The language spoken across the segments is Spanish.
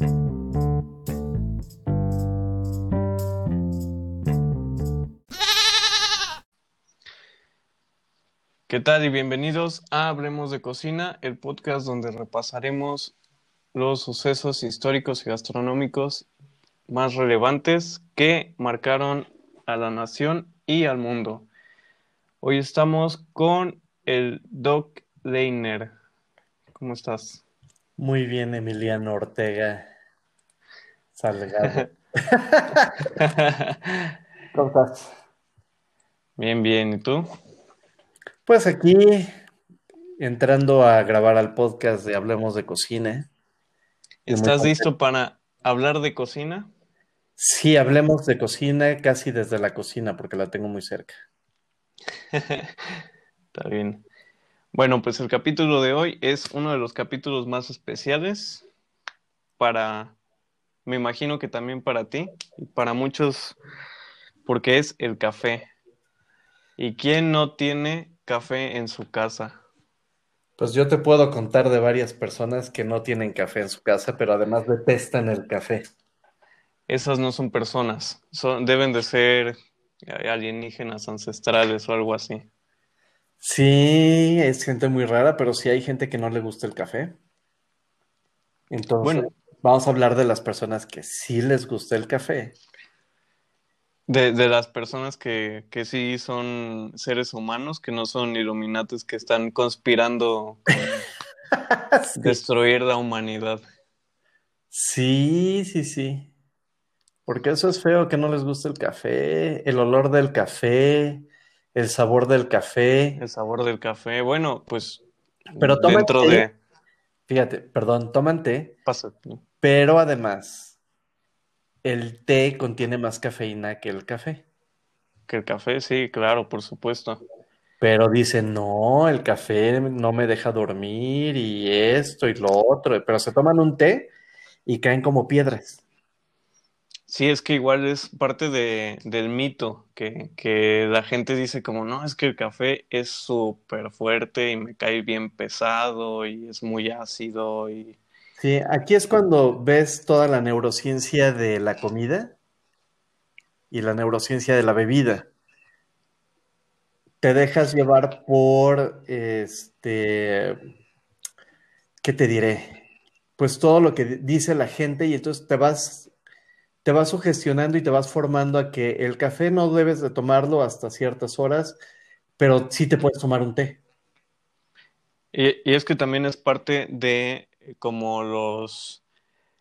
¿Qué tal y bienvenidos a Hablemos de Cocina, el podcast donde repasaremos los sucesos históricos y gastronómicos más relevantes que marcaron a la nación y al mundo. Hoy estamos con el Doc Leiner. ¿Cómo estás? Muy bien, Emiliano Ortega Salgado. ¿Cómo estás? Bien, bien. ¿Y tú? Pues aquí, entrando a grabar al podcast de Hablemos de Cocina. ¿Estás listo para hablar de cocina? Sí, hablemos de cocina casi desde la cocina porque la tengo muy cerca. Está bien. Bueno, pues el capítulo de hoy es uno de los capítulos más especiales para, me imagino que también para ti y para muchos, porque es el café. ¿Y quién no tiene café en su casa? Pues yo te puedo contar de varias personas que no tienen café en su casa, pero además detestan el café. Esas no son personas, son, deben de ser alienígenas ancestrales o algo así. Sí, es gente muy rara, pero sí hay gente que no le gusta el café. Entonces, Bueno. Vamos a hablar de las personas que sí les gusta el café. De, de las personas que, que sí son seres humanos, que no son iluminatis, que están conspirando con destruir la humanidad. Sí, sí, sí. Porque eso es feo que no les gusta el café, el olor del café, el sabor del café. El sabor del café. Bueno, pues Pero dentro té. de... Fíjate, perdón, toman té, Pasa. Pero además el té contiene más cafeína que el café. Que el café, sí, claro, por supuesto. Pero dicen, no, el café no me deja dormir y esto y lo otro. Pero se toman un té y caen como piedras. Sí, es que igual es parte de, del mito, que, que la gente dice como, no, es que el café es súper fuerte y me cae bien pesado y es muy ácido y... Sí, aquí es cuando ves toda la neurociencia de la comida y la neurociencia de la bebida. Te dejas llevar por, este, ¿qué te diré? Pues todo lo que dice la gente y entonces te vas, te vas sugestionando y te vas formando a que el café no debes de tomarlo hasta ciertas horas, pero sí te puedes tomar un té. Y, y es que también es parte de como los,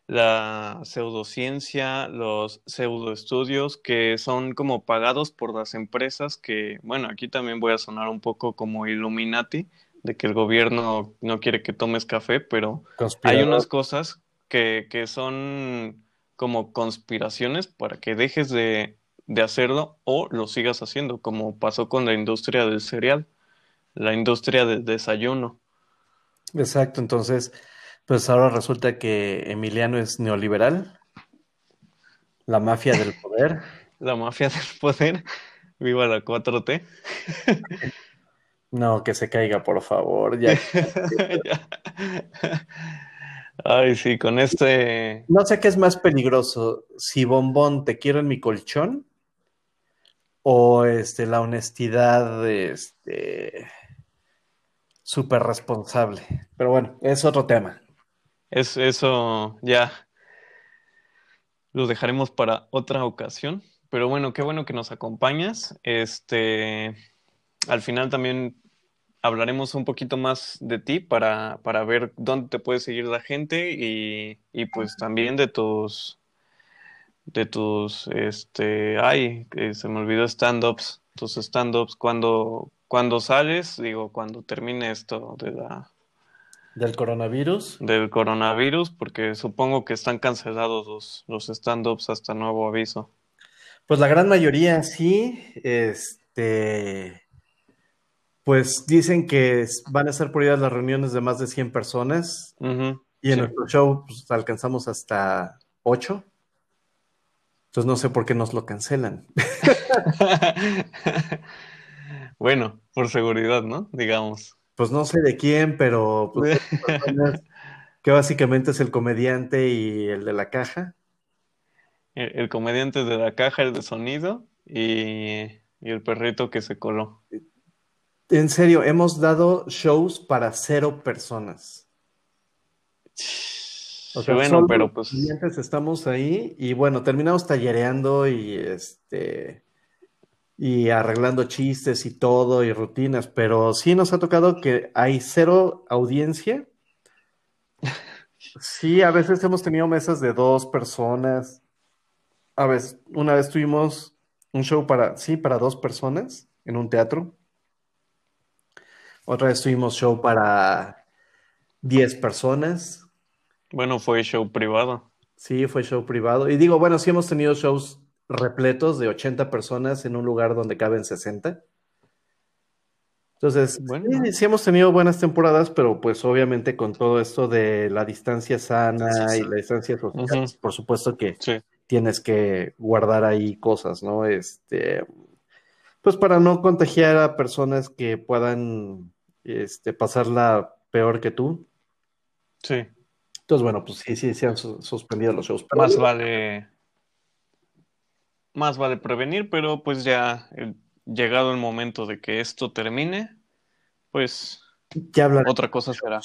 la pseudociencia, los pseudoestudios que son como pagados por las empresas que, bueno, aquí también voy a sonar un poco como Illuminati, de que el gobierno no quiere que tomes café, pero hay unas cosas que, que son como conspiraciones para que dejes de, de hacerlo o lo sigas haciendo, como pasó con la industria del cereal, la industria del desayuno. Exacto, entonces, pues ahora resulta que Emiliano es neoliberal, la mafia del poder. La mafia del poder, viva la 4T. No, que se caiga, por favor. Ya. Ay, sí, con este, No sé qué es más peligroso, si Bombón te quiero en mi colchón o este, la honestidad este, súper responsable. Pero bueno, es otro tema. Es eso ya lo dejaremos para otra ocasión. Pero bueno, qué bueno que nos acompañas. Este, al final también hablaremos un poquito más de ti para, para ver dónde te puede seguir la gente y, y pues también de tus, de tus, este, ay, que se me olvidó stand-ups, tus stand-ups, cuando, cuando sales, digo, cuando termine esto de la, Del coronavirus. del coronavirus, porque supongo que están cancelados los, los stand-ups hasta nuevo aviso. Pues la gran mayoría sí, este, pues dicen que van a ser prohibidas las reuniones de más de 100 personas y en sí. nuestro show pues, alcanzamos hasta 8. Entonces no sé por qué nos lo cancelan. Bueno, por seguridad, ¿no? Digamos. Pues no sé de quién, pero pues, que básicamente es el comediante y el de la caja. El, comediante de la caja, el de sonido y, y el perrito que se coló. En serio, hemos dado shows para cero personas. O sea, bueno, pero pues. Estamos ahí y bueno, terminamos tallereando y este y arreglando chistes y todo y rutinas, pero sí nos ha tocado que hay cero audiencia. Sí, a veces hemos tenido mesas de dos personas. A veces, una vez tuvimos un show para, sí, para dos personas en un teatro. Otra vez tuvimos show para diez personas. Bueno, fue show privado. Sí, fue show privado. Y digo, bueno, sí hemos tenido shows repletos de 80 personas en un lugar donde caben 60. Entonces, sí, hemos tenido buenas temporadas, pero pues obviamente con todo esto de la distancia sana y la distancia social, por supuesto que tienes que guardar ahí cosas, ¿no? Este, pues para no contagiar a personas que puedan este, pasarla peor que tú. Sí. Entonces, bueno, pues sí, sí, se han suspendido los shows. Más vale más vale prevenir, pero pues ya llegado el momento de que esto termine, pues ya otra cosa será.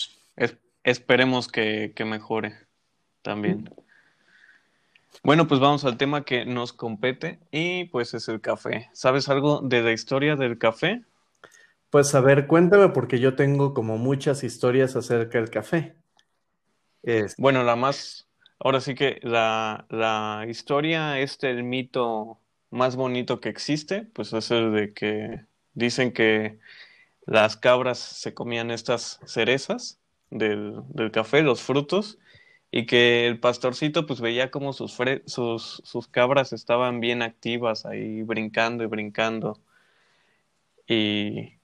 esperemos que, que, mejore también. Bueno, pues vamos al tema que nos compete y pues es el café. ¿Sabes algo de la historia del café? Pues a ver, cuéntame porque yo tengo como muchas historias acerca del café. Bueno, la más Ahora sí que la, la historia, este, el mito más bonito que existe, pues es el de que dicen que las cabras se comían estas cerezas del, del café, los frutos, y que el pastorcito pues veía como sus, sus, sus cabras estaban bien activas ahí brincando y brincando. Y...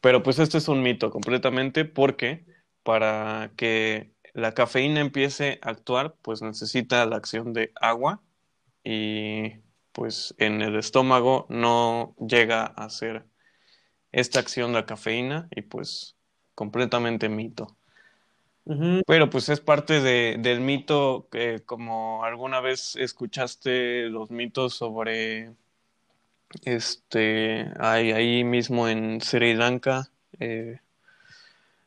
Pero pues este es un mito completamente porque para que la cafeína empiece a actuar, pues necesita la acción de agua y pues en el estómago no llega a hacer esta acción de la cafeína y pues completamente mito. Pero pues es parte de, del mito que como alguna vez escuchaste los mitos sobre este hay ahí mismo en Sri Lanka eh,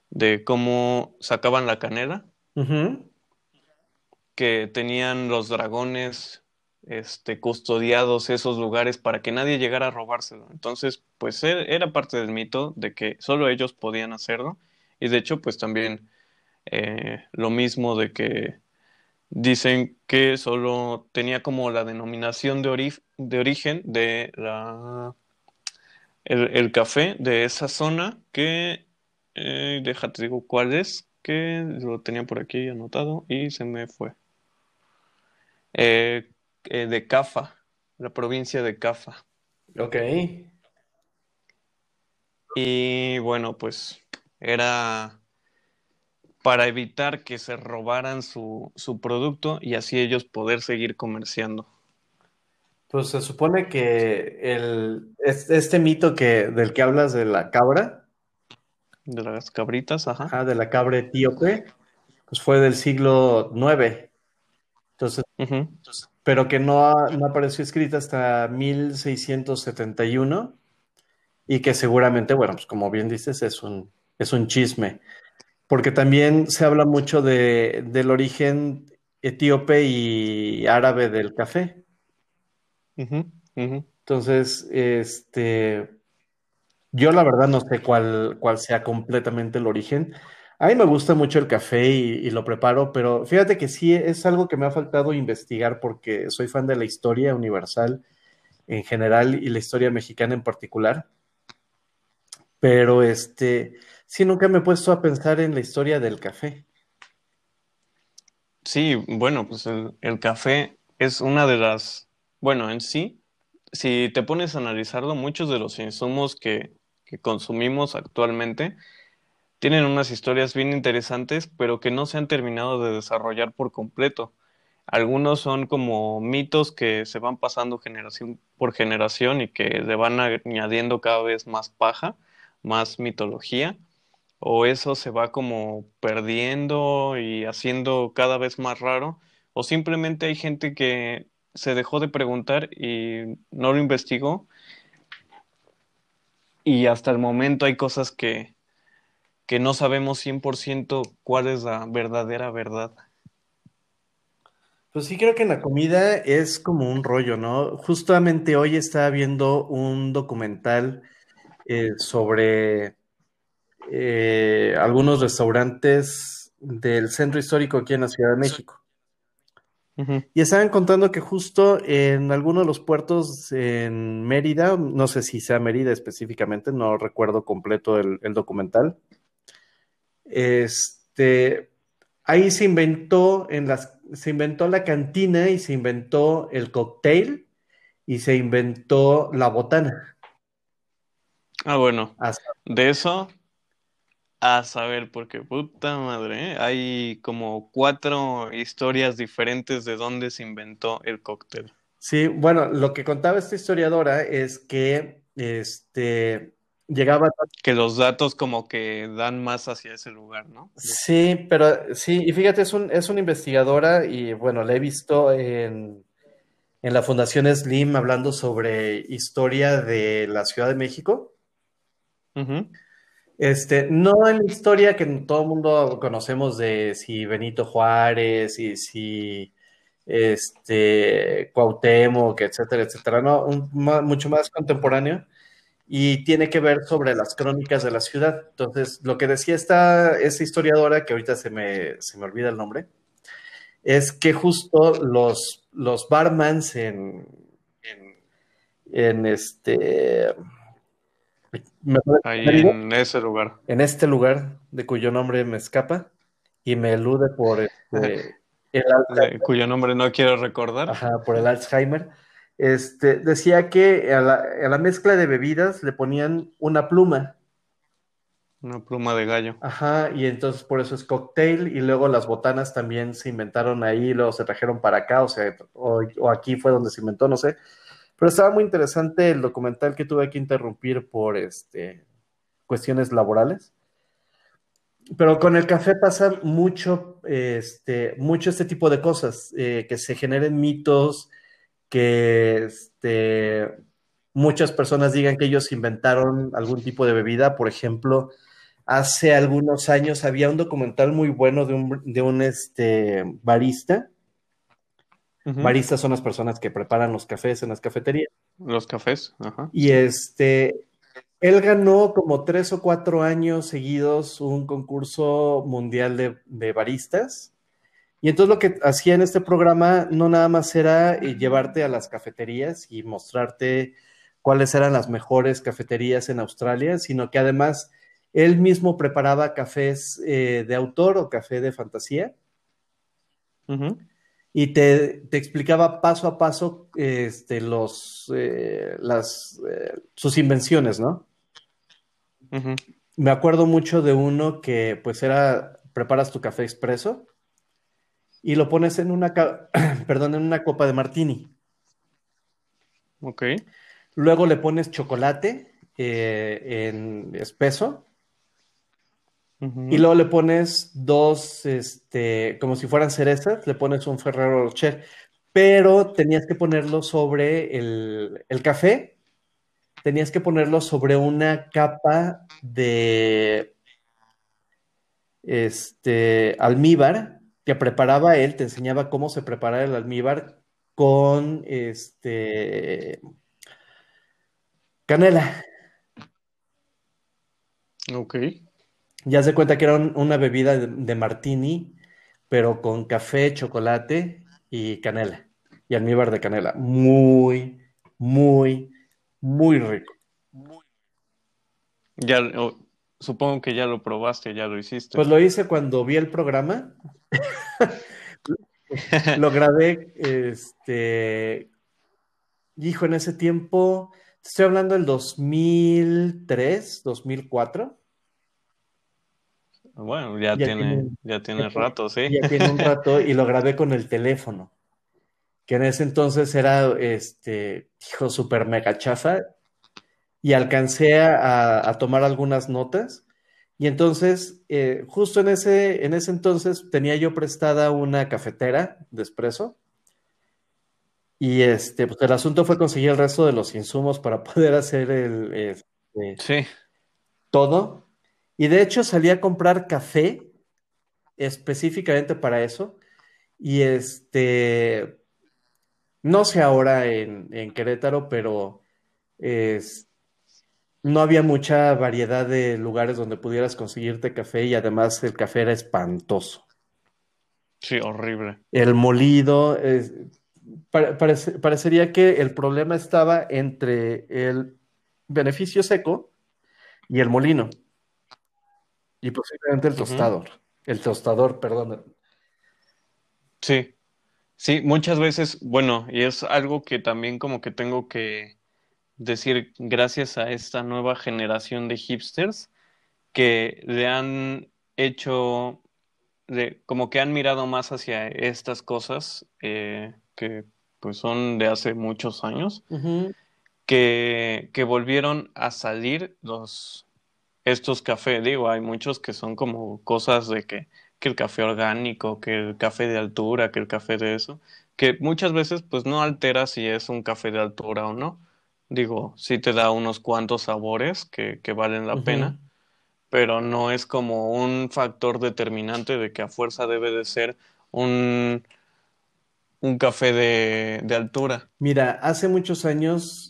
de cómo sacaban la canela que tenían los dragones este, custodiados esos lugares para que nadie llegara a robárselo. Entonces, pues e, era parte del mito de que solo ellos podían hacerlo. Y de hecho, pues también eh, lo mismo de que dicen que solo tenía como la denominación de, de origen de la el, café de esa zona que eh, déjate digo cuál es que lo tenía por aquí anotado y se me fue. Eh, eh, de Cafa, la provincia de Cafa. Ok. Y bueno, pues era para evitar que se robaran su, su producto y así ellos poder seguir comerciando. Pues se supone que el, este mito que, del que hablas de la cabra, de las cabritas, ajá. de la cabra etíope, pues fue del siglo IX. Entonces, pero que no, no, apareció escrita hasta 1671 y que seguramente, bueno, pues como bien dices, es un, es un chisme. Porque también se habla mucho de, del origen etíope y árabe del café. Entonces, este, yo la verdad no sé cuál, cuál sea completamente el origen. A mí me gusta mucho el café y, lo preparo, pero fíjate que sí es algo que me ha faltado investigar porque soy fan de la historia universal en general y la historia mexicana en particular. Pero este, sí, nunca me he puesto a pensar en la historia del café. Sí, bueno, pues el, el café es una de las, bueno, en sí, si te pones a analizarlo, muchos de los insumos que, que consumimos actualmente tienen unas historias bien interesantes, pero que no se han terminado de desarrollar por completo. Algunos son como mitos que se van pasando generación por generación y que le van añadiendo cada vez más paja, más mitología. o eso se va como perdiendo y haciendo cada vez más raro, o simplemente hay gente que se dejó de preguntar y no lo investigó y hasta el momento hay cosas que, que no sabemos 100% cuál es la verdadera verdad. Pues sí, creo que en la comida es como un rollo, ¿no? Justamente hoy estaba viendo un documental eh, sobre eh, algunos restaurantes del centro histórico aquí en la Ciudad de México. Y estaban contando que justo en alguno de los puertos en Mérida, no sé si sea Mérida específicamente, no recuerdo completo el, documental, este, ahí se inventó, en las, se inventó la cantina y se inventó el cóctel y se inventó la botana. Ah, bueno. De eso a saber, porque puta madre, ¿eh? hay como cuatro historias diferentes de dónde se inventó el cóctel. Sí, bueno, lo que contaba esta historiadora es que este llegaba que los datos como que dan más hacia ese lugar, ¿no? Sí, pero sí, y fíjate, es, un, es una investigadora y bueno, la he visto en, en la Fundación Slim hablando sobre historia de la Ciudad de México. Este, no en la historia que todo el mundo conocemos de si Benito Juárez y si este, Cuauhtémoc, etcétera, etcétera, no, mucho más contemporáneo y tiene que ver sobre las crónicas de la ciudad. Entonces, lo que decía esta, esta historiadora, que ahorita se me, se me olvida el nombre, es que justo los, los barmans en, en, en este Ahí en ese lugar. En este lugar, de cuyo nombre me escapa y me elude por este, el cuyo nombre no quiero recordar. Ajá, por el Alzheimer. Este, decía que a la, mezcla de bebidas le ponían una pluma. Una pluma de gallo. Ajá, y entonces por eso es cocktail, y luego las botanas también se inventaron ahí, luego se trajeron para acá, o sea, o aquí fue donde se inventó, no sé. Pero estaba muy interesante el documental que tuve que interrumpir por este, cuestiones laborales. Pero con el café pasa mucho este, mucho este tipo de cosas, eh, que se generen mitos, que este, muchas personas digan que ellos inventaron algún tipo de bebida. Por ejemplo, hace algunos años había un documental muy bueno de un, de un este, barista Baristas son las personas que preparan los cafés en las cafeterías. Los cafés, ajá. Y este, él ganó como tres o cuatro años seguidos un concurso mundial de, baristas. Y entonces lo que hacía en este programa no nada más era eh, llevarte a las cafeterías y mostrarte cuáles eran las mejores cafeterías en Australia, sino que además él mismo preparaba cafés eh, de autor o café de fantasía y te, explicaba paso a paso este, los, eh, las, eh, sus invenciones, ¿no? Me acuerdo mucho de uno que pues era, preparas tu café expreso y lo pones en una, perdón, en una copa de martini. Ok. Luego le pones chocolate eh, en espeso y luego le pones dos, este, como si fueran cerezas, le pones un Ferrero Rocher, pero tenías que ponerlo sobre el, café, tenías que ponerlo sobre una capa de este almíbar que preparaba él, te enseñaba cómo se prepara el almíbar con este canela. Ok. Ya se cuenta que era una bebida de, martini, pero con café, chocolate y canela. Y almíbar de canela. Muy, muy, muy rico. Ya, supongo que ya lo probaste, ya lo hiciste. Pues lo hice cuando vi el programa. lo grabé, este, hijo, en ese tiempo, estoy hablando del 2003, 2004. Bueno, ya, tiene, ya tiene rato, sí. Ya tiene un rato y lo grabé con el teléfono, que en ese entonces era, este, hijo, súper mega chafa, y alcancé a, tomar algunas notas. Y entonces, eh, justo en ese, en ese entonces tenía yo prestada una cafetera de espresso. Y este, pues el asunto fue conseguir el resto de los insumos para poder hacer el, este, Sí, todo. Y de hecho salí a comprar café específicamente para eso. Y este, no sé ahora en, en Querétaro, pero es, no había mucha variedad de lugares donde pudieras conseguirte café y además el café era espantoso. sí, horrible. El molido, es- pare- parece- parecería que el problema estaba entre el beneficio seco y el molino y posiblemente el tostador. El tostador, perdón. Sí, sí, muchas veces, bueno, y es algo que también como que tengo que decir gracias a esta nueva generación de hipsters que le han hecho, de, como que han mirado más hacia estas cosas eh, que pues son de hace muchos años, que, que volvieron a salir los, estos cafés. Digo, hay muchos que son como cosas de que, que el café orgánico, que el café de altura, que el café de eso, que muchas veces pues no altera si es un café de altura o no. Digo, sí te da unos cuantos sabores que, que valen la pena, pero no es como un factor determinante de que a fuerza debe de ser un, un café de, de altura. Mira, hace muchos años,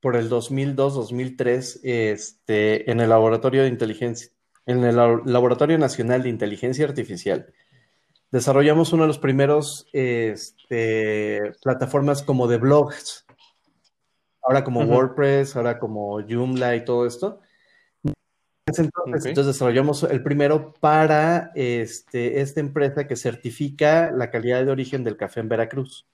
por el 2002, 2003, este, en el laboratorio de inteligencia, en el Labo- Laboratorio Nacional de Inteligencia Artificial, desarrollamos uno de los primeros este, plataformas como de blogs, ahora como. WordPress, ahora como Joomla y todo esto. Entonces, entonces desarrollamos el primero para este, esta empresa que certifica la calidad de origen del café en Veracruz.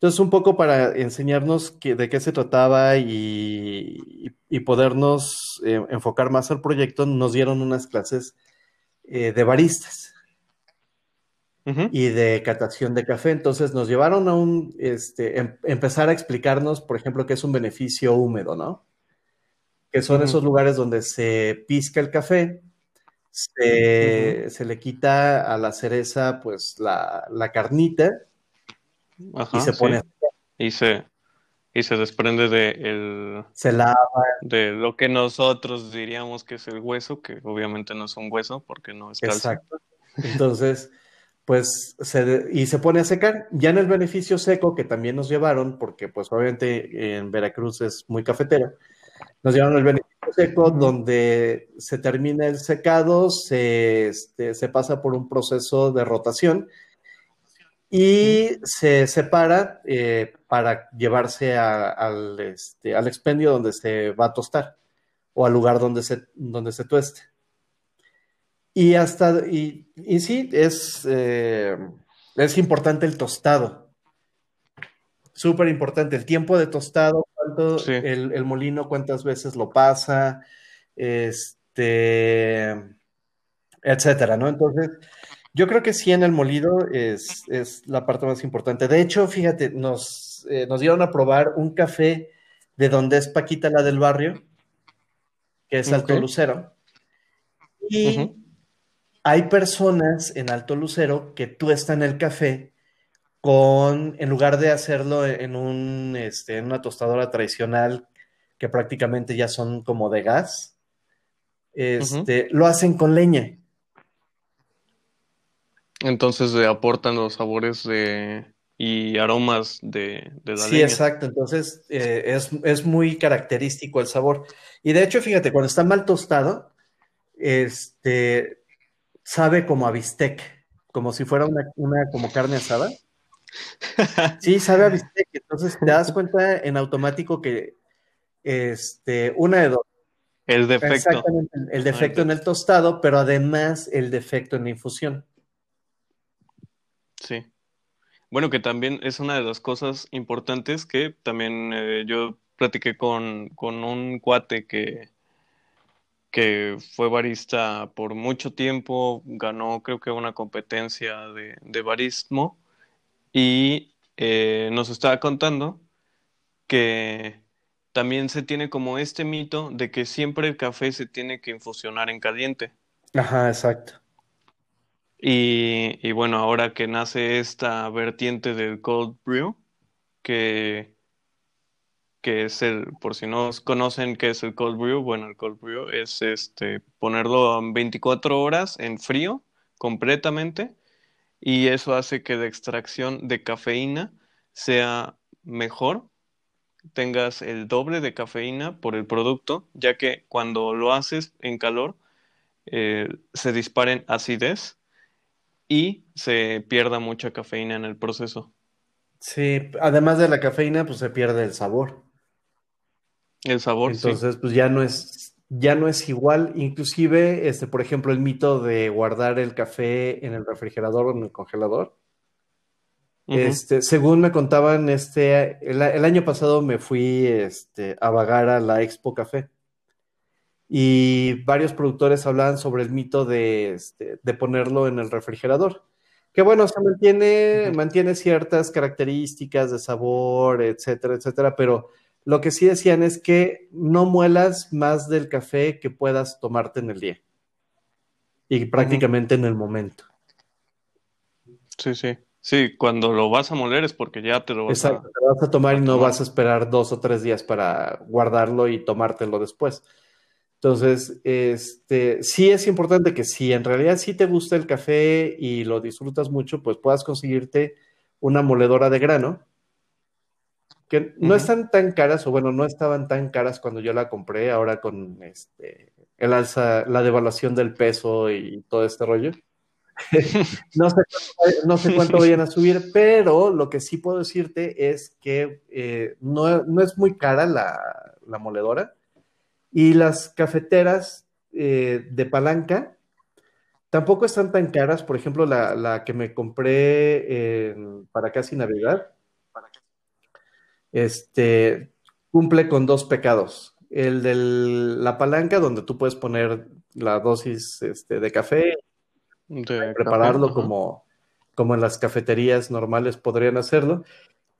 Entonces, un poco para enseñarnos que- de qué se trataba y, y podernos eh, enfocar más al proyecto, nos dieron unas clases eh, de baristas y de catación de café. Entonces, nos llevaron a un, este, em- empezar a explicarnos, por ejemplo, qué es un beneficio húmedo, ¿no? Que son esos lugares donde se pizca el café, se, se le quita a la cereza, pues, la, la carnita y se pone, sí. Y se, y se desprende de, el, se lava. de lo que nosotros diríamos que es el hueso, que obviamente no es un hueso porque no es calcio. Exacto. Entonces, pues, se de- y se pone a secar. Ya en el beneficio seco, que también nos llevaron, porque pues obviamente en Veracruz es muy cafetero, nos llevaron el beneficio seco, donde se termina el secado, se, este, se pasa por un proceso de rotación y se separa eh, para llevarse a- al, este, al expendio donde se va a tostar o al lugar donde se, donde se tueste. Y hasta, y, y sí, es, eh, es importante el tostado. Súper importante. El tiempo de tostado, cuánto, Sí. el, el molino, cuántas veces lo pasa, este, etcétera, ¿no? Entonces, yo creo que sí en el molido es, es la parte más importante. De hecho, fíjate, nos, eh, nos dieron a probar un café de donde es Paquita la del barrio, que es Alto. Lucero. Y hay personas en Alto Lucero que tuestan el café con, en lugar de hacerlo en un, este, en una tostadora tradicional, que prácticamente ya son como de gas, este, lo hacen con leña. Entonces le aportan los sabores de, y aromas de, de la Sí, leña. exacto. Entonces eh, es, es muy característico el sabor. Y de hecho, fíjate, cuando está mal tostado, este, sabe como a bistec, como si fuera una, una como carne asada. Sí, sabe a bistec. Entonces te das cuenta en automático que este, una de dos. El defecto. Exactamente, el, el defecto en el tostado, pero además el defecto en la infusión. Sí. Bueno, que también es una de las cosas importantes que también eh, yo platiqué con, con un cuate que, que fue barista por mucho tiempo, ganó creo que una competencia de, de barismo y eh, nos estaba contando que también se tiene como este mito de que siempre el café se tiene que infusionar en caliente. Ajá, exacto. Y, bueno, ahora que nace esta vertiente del cold brew, que, es el, por si no conocen qué es el cold brew, bueno, el cold brew es este ponerlo a 24 horas en frío completamente y eso hace que la extracción de cafeína sea mejor, tengas el doble de cafeína por el producto, ya que cuando lo haces en calor eh, se disparen acidez y se pierda mucha cafeína en el proceso. Sí, además de la cafeína, pues se pierde el sabor. El sabor, Entonces, pues ya no es, ya no es igual. Inclusive, este, por ejemplo, el mito de guardar el café en el refrigerador o en el congelador. Este, según me contaban, este, el, año pasado me fui este, a vagar a la Expo Café y varios productores hablaban sobre el mito de, este, de ponerlo en el refrigerador. Que bueno, se mantiene, mantiene ciertas características de sabor, etcétera, etcétera, pero lo que sí decían es que no muelas más del café que puedas tomarte en el día y prácticamente en el momento. Sí, sí. Sí, cuando lo vas a moler es porque ya te lo vas Exacto, te vas a tomar y no vas a esperar dos o tres días para guardarlo y tomártelo después. Entonces, este, sí es importante que si en realidad sí te gusta el café y lo disfrutas mucho, pues puedas conseguirte una moledora de grano, que no están tan caras, o bueno, no estaban tan caras cuando yo la compré, ahora con este, el alza, la devaluación del peso y todo este rollo. no, sé, no, sé, cuánto vayan a subir, pero lo que sí puedo decirte es que eh, no, es muy cara la, moledora y las cafeteras eh, de palanca tampoco están tan caras. Por ejemplo, la, que me compré para casi navegar, este, cumple con dos pecados. El de la palanca, donde tú puedes poner la dosis este, de café prepararlo como, como en las cafeterías normales podrían hacerlo.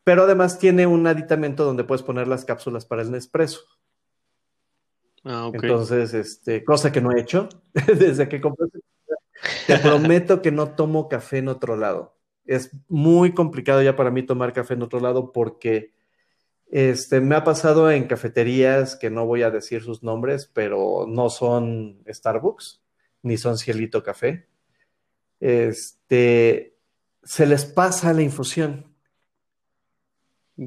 Pero además tiene un aditamento donde puedes poner las cápsulas para el Nespresso. Ah, Entonces, este, cosa que no he hecho desde que compré. Te prometo que no tomo café en otro lado. Es muy complicado ya para mí tomar café en otro lado porque este, me ha pasado en cafeterías que no voy a decir sus nombres, pero no son Starbucks ni son Cielito Café este, se les pasa la infusión.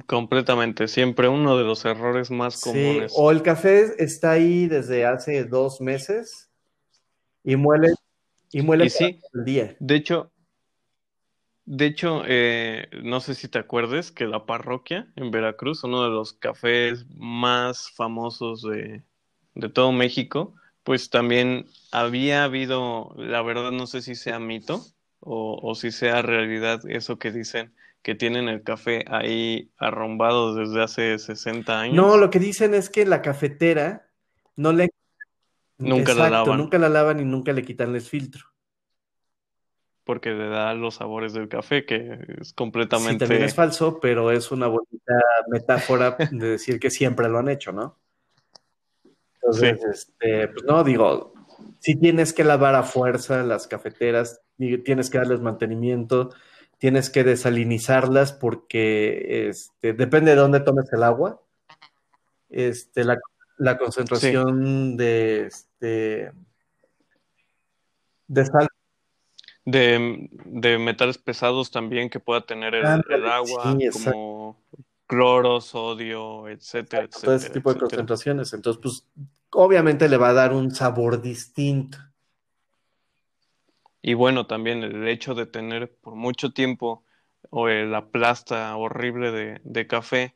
Completamente, siempre uno de los errores más comunes. o el café está ahí desde hace dos meses y muele y muele el día. De hecho, de hecho, eh, no sé si te acuerdes que la parroquia en Veracruz, uno de los cafés más famosos de, de todo México, pues también había habido, la verdad no sé si sea mito o, si sea realidad eso que dicen que tienen el café ahí arrombado desde hace 60 años. No, lo que dicen es que la cafetera no le... Nunca la lavan. Nunca la lavan y nunca le quitan el filtro. Porque le da los sabores del café, que es completamente... Sí, también es falso, pero es una bonita metáfora de decir que siempre lo han hecho, ¿no? Entonces, este, pues no, digo, si tienes que lavar a fuerza las cafeteras, tienes que darles mantenimiento, tienes que desalinizarlas porque este, depende de dónde tomes el agua. Este, la, concentración de, este, de sal. De, metales pesados también que pueda tener el, agua, como cloro, sodio, etcétera, etcétera. Todo ese tipo de concentraciones. Entonces, pues, obviamente le va a dar un sabor distinto. Y bueno, también el hecho de tener por mucho tiempo o la plasta horrible de, de, café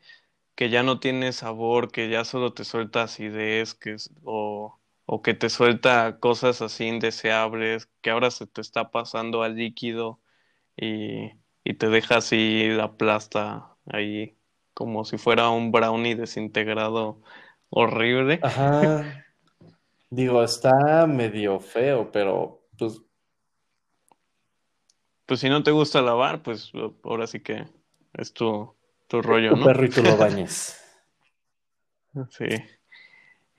que ya no tiene sabor, que ya solo te suelta acidez, que o, o que te suelta cosas así indeseables, que ahora se te está pasando al líquido y, y te deja así la plasta ahí como si fuera un brownie desintegrado horrible. Ajá. Digo, está medio feo, pero pues. Pues si no te gusta lavar, pues ahora sí que es tu, tu rollo, tu perro y tú lo bañes. Sí.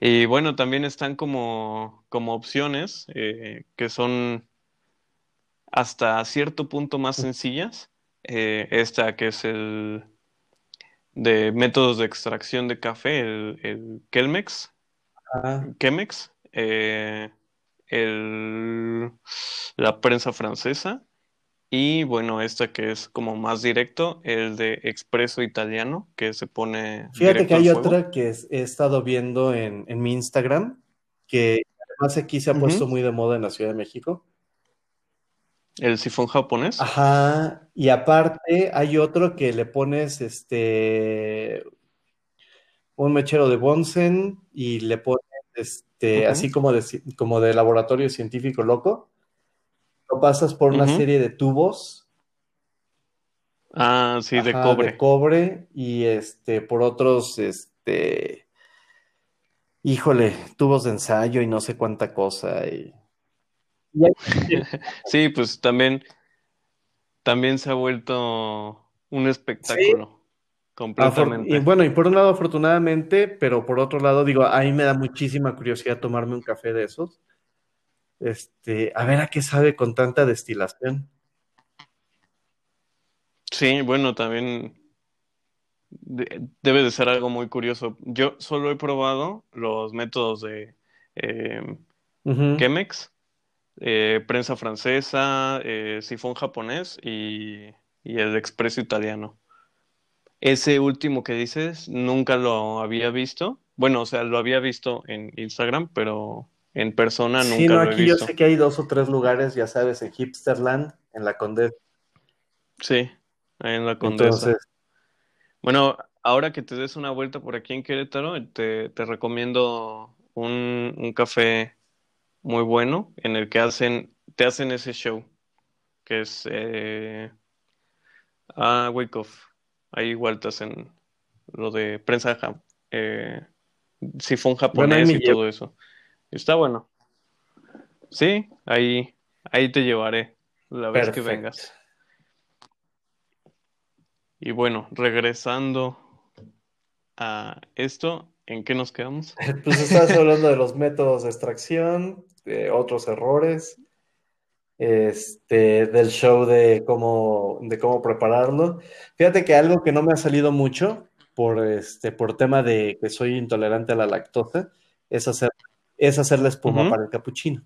Y bueno, también están como, como opciones eh, que son hasta cierto punto más sencillas. Eh, esta que es el de métodos de extracción de café, el, el Kelmex. Ah, Chemex. eh, el, la prensa francesa. Y bueno, esta que es como más directo, el de expreso italiano, que se pone Fíjate que hay otra que es- he estado viendo en, en mi Instagram, que además aquí se ha puesto muy de moda en la Ciudad de México. El sifón japonés. Ajá, y aparte hay otro que le pones este un mechero de Bunsen y le pones este así como de, como de laboratorio científico loco. Lo pasas por una serie de tubos, Ah, sí, de ajá, cobre. de cobre y este por otros este híjole, tubos de ensayo y no sé cuánta cosa y, y hay- Sí, pues también, también se ha vuelto un sí, espectáculo, y completamente. bueno, y por un lado, afortunadamente, pero por otro lado, digo, a mí me da muchísima curiosidad tomarme un café de esos. Este, a ver a qué sabe con tanta destilación. Sí, bueno, también de- debe de ser algo muy curioso. Yo solo he probado los métodos de eh. Chemex, eh, prensa francesa, eh, sifón japonés y, y el expreso italiano. Ese último que dices, nunca lo había visto. Bueno, o sea, lo había visto en Instagram, pero en persona Sí, nunca no, lo he aquí yo sé que hay dos o tres lugares, ya sabes, en Hipsterland, en la Condesa. Sí, ahí en la Condesa. Entonces, Bueno, ahora que te des una vuelta por aquí en Querétaro, te, te recomiendo un, un café muy bueno en el que hacen, te hacen ese show, que es eh, ah, Wake Off. Ahí igual te hacen lo de prensa, eh, sifón japonés y todo eso. Está bueno. Sí, ahí, ahí te llevaré la vez que vengas. Y bueno, regresando a esto, ¿en qué nos quedamos? Pues estás hablando de los métodos de extracción, de otros errores, este, del show de cómo, de cómo prepararlo. Fíjate que algo que no me ha salido mucho por este, por tema de que soy intolerante a la lactosa, es hacer, es hacer la espuma para el capuchino.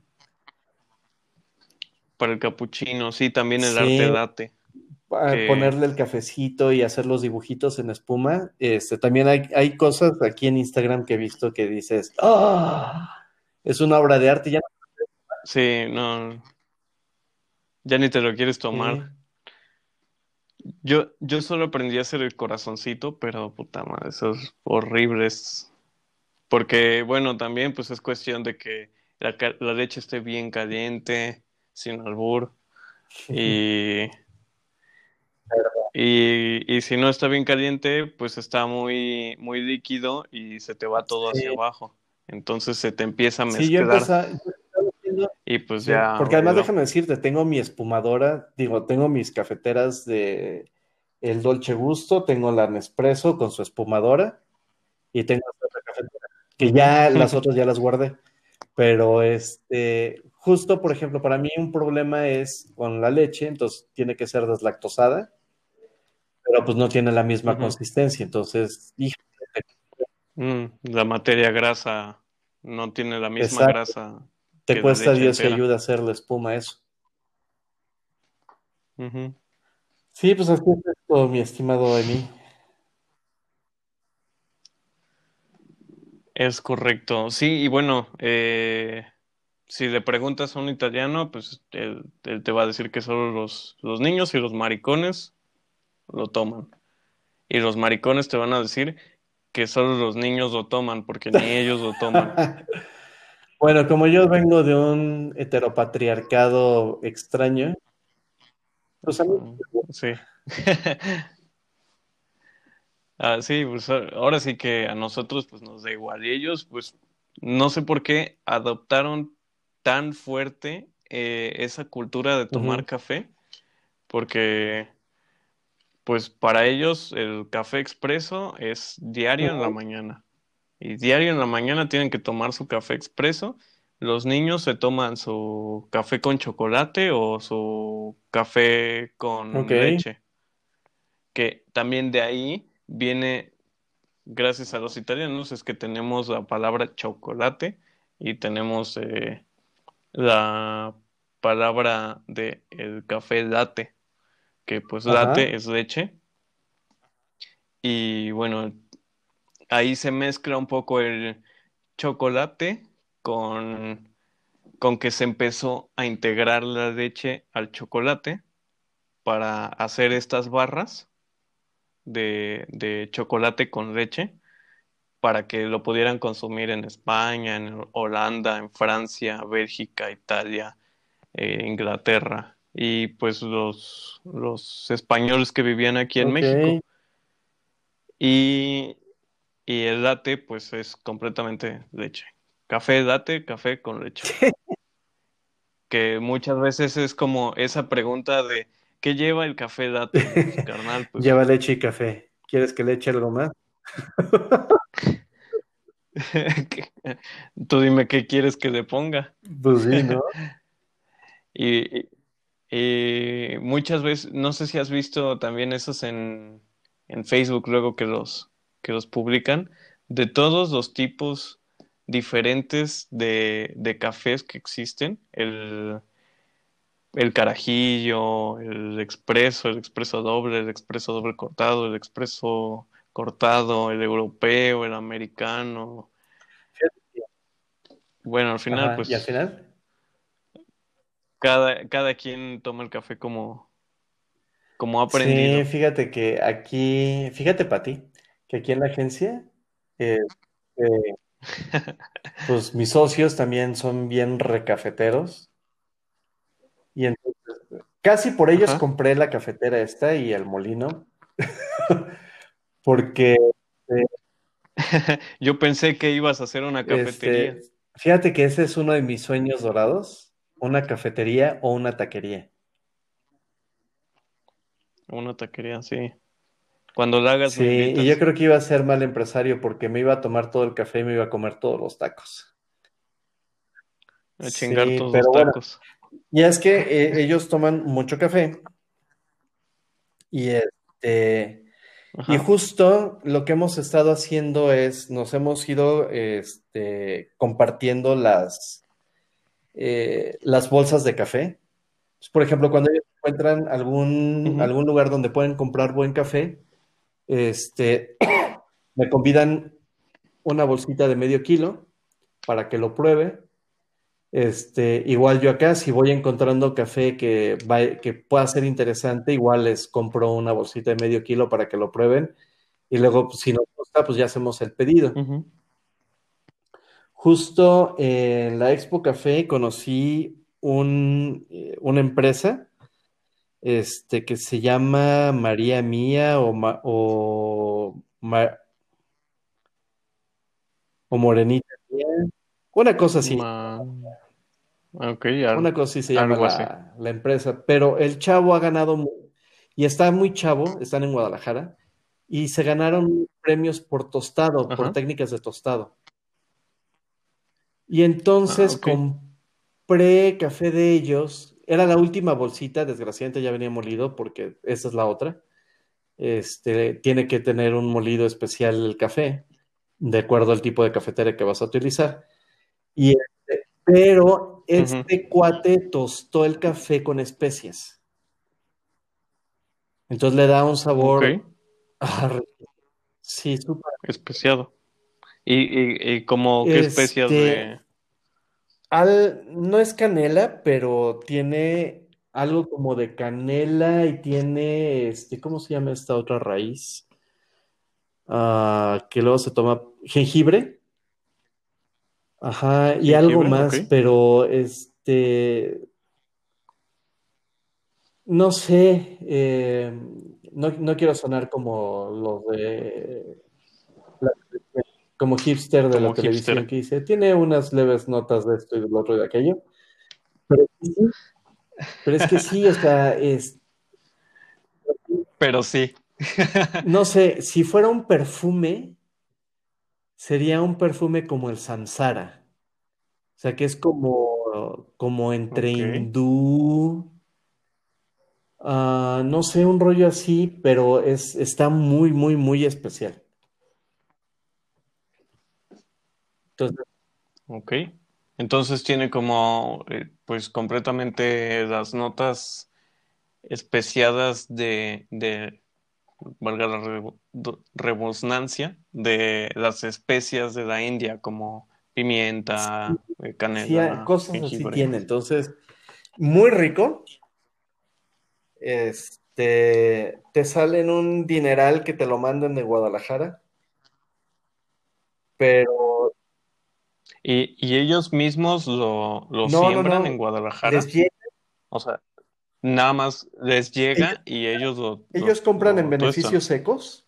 Para el capuchino, sí, también el arte latte, que ponerle el cafecito y hacer los dibujitos en espuma. Este, también hay, hay cosas aquí en Instagram que he visto que dices, ¡ah! Es una obra de arte. Ya sí, no, ya ni te lo quieres Sí. tomar. Yo, yo solo aprendí a hacer el corazoncito, pero puta madre, eso es horrible. es- Porque, bueno, también pues es cuestión de que la, leche esté bien caliente, sin albur, y, y, y si no está bien caliente, pues está muy, muy líquido y se te va todo hacia Sí, abajo. Entonces se te empieza a sí, yo mezclar. empecé, yo y pues sí, ya porque además déjame decirte, tengo mi espumadora, digo, tengo mis cafeteras de el Dolce Gusto, tengo la Nespresso con su espumadora y tengo que ya las otras ya las guardé. Pero este, justo por ejemplo, para mí un problema es con la leche, entonces tiene que ser deslactosada, pero pues no tiene la misma consistencia, entonces, híjole, Mm, la materia grasa no tiene la misma exacto, grasa te que cuesta Dios entera. ayuda a hacer la espuma eso. Sí, pues así es esto, mi estimado Emi. Es correcto. Sí, y bueno, eh, si le preguntas a un italiano, pues él, él te va a decir que solo los, los niños y los maricones lo toman. Y los maricones te van a decir que solo los niños lo toman, porque ni ellos lo toman. Bueno, como yo vengo de un heteropatriarcado extraño, pues a mí Sí. Ah, sí, pues a- ahora sí que a nosotros pues nos da igual. Y ellos pues no sé por qué adoptaron tan fuerte eh, esa cultura de tomar café, porque pues para ellos el café expreso es diario en la mañana. Y diario en la mañana tienen que tomar su café expreso. Los niños se toman su café con chocolate o su café con leche. Que también de ahí viene, gracias a los italianos, es que tenemos la palabra chocolate y tenemos eh, la palabra de el café latte, que pues Ajá. latte es leche. Y bueno, ahí se mezcla un poco el chocolate con, con que se empezó a integrar la leche al chocolate para hacer estas barras de, de chocolate con leche para que lo pudieran consumir en España, en Holanda, en Francia, Bélgica, Italia, eh, Inglaterra y pues los, los españoles que vivían aquí en. México. Y, y el latte, pues es completamente leche. Café, latte, café con leche. Que muchas veces es como esa pregunta de ¿qué lleva el café? Pues, carnal, pues Lleva leche y café. ¿Quieres que le eche algo más? tú dime qué quieres que le ponga. Pues sí, ¿no? Y, y- y muchas veces, no sé si has visto también esos en, en Facebook luego que los, que los publican, de todos los tipos diferentes de, de cafés que existen, el, el carajillo, el expreso, el expreso doble, el expreso doble cortado, el expreso cortado, el europeo, el americano. Bueno, al final, Ajá, pues ¿Y al final? cada, cada quien toma el café como, como ha Sí, aprendido. fíjate que aquí, fíjate, Pati, que aquí en la agencia, eh, eh, pues mis socios también son bien recafeteros. Casi por ellos Ajá. compré la cafetera esta y el molino, porque Yo pensé que ibas a hacer una cafetería. este, fíjate que ese es uno de mis sueños dorados, una cafetería o una taquería. Una taquería, sí. Cuando la hagas Sí, y yo creo que iba a ser mal empresario porque me iba a tomar todo el café y me iba a comer todos los tacos. A chingar Sí, todos los bueno, tacos. Y es que eh, ellos toman mucho café y este, y justo lo que hemos estado haciendo es, nos hemos ido este, compartiendo las, eh, las bolsas de café. Pues, por ejemplo, cuando ellos encuentran algún, algún lugar donde pueden comprar buen café, este, me convidan una bolsita de medio kilo para que lo pruebe. Este, igual yo acá, si voy encontrando café que, va- que pueda ser interesante, igual les compro una bolsita de medio kilo para que lo prueben. Y luego, pues, si nos gusta, pues ya hacemos el pedido. Justo en la Expo Café conocí un, eh, una empresa este, que se llama María Mía o, Ma- o, Ma- o Morenita Mía. Una cosa así. Ma- Ok, al- Una cosa así se llama la, la empresa, pero el chavo ha ganado y está muy chavo, están en Guadalajara y se ganaron premios por tostado, por técnicas de tostado. Y Ah, entonces ok. compré café de ellos, era la última bolsita, desgraciadamente ya venía molido porque esa es la otra. Este, tiene que tener un molido especial el café, de acuerdo al tipo de cafetera que vas a utilizar. Y este, cuate tostó el café con especias. Entonces le da un sabor. Sí, súper. especiado. ¿Y, y, y como qué especias Este, de... al, no es canela, pero tiene algo como de canela y tiene, este, ¿cómo se llama esta otra raíz? Ah, que luego se toma jengibre. Ajá, y algo más, pero este, no sé, eh, no, no quiero sonar como los de, la- como hipster de la televisión hipster. que dice, tiene unas leves notas de esto y del otro y de aquello, pero sí, pero es que sí, o sea, es, Pero sí. no sé, si fuera un perfume, sería un perfume como el Samsara. O sea, que es como, como entre hindú, ah, no sé, un rollo así, pero es, está muy, muy, muy especial. Entonces, Ok. Entonces tiene como, eh, pues completamente las notas especiadas de, de, valga la rebusnancia, de las especias de la India, como pimienta, eh, sí, canela, cosas así tiene. Entonces, muy rico. Este, te salen un dineral que te lo mandan de Guadalajara, pero Y, y ellos mismos lo, lo no, no, siembran no. en Les Guadalajara. O sea, nada más les ellos, llega y ellos lo, ellos lo, compran en lo beneficios secos.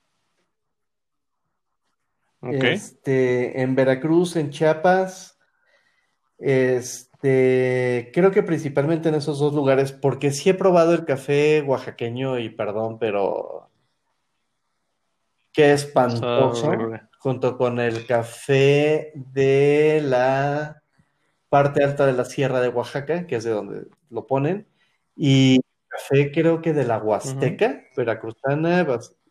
Ok. Este, en Veracruz, en Chiapas, este, creo que principalmente en esos dos lugares, porque sí he probado el café oaxaqueño y perdón, pero qué espantoso, junto con el café de la parte alta de la Sierra de Oaxaca, que es de donde lo ponen, y café creo que de la. Huasteca, veracruzana,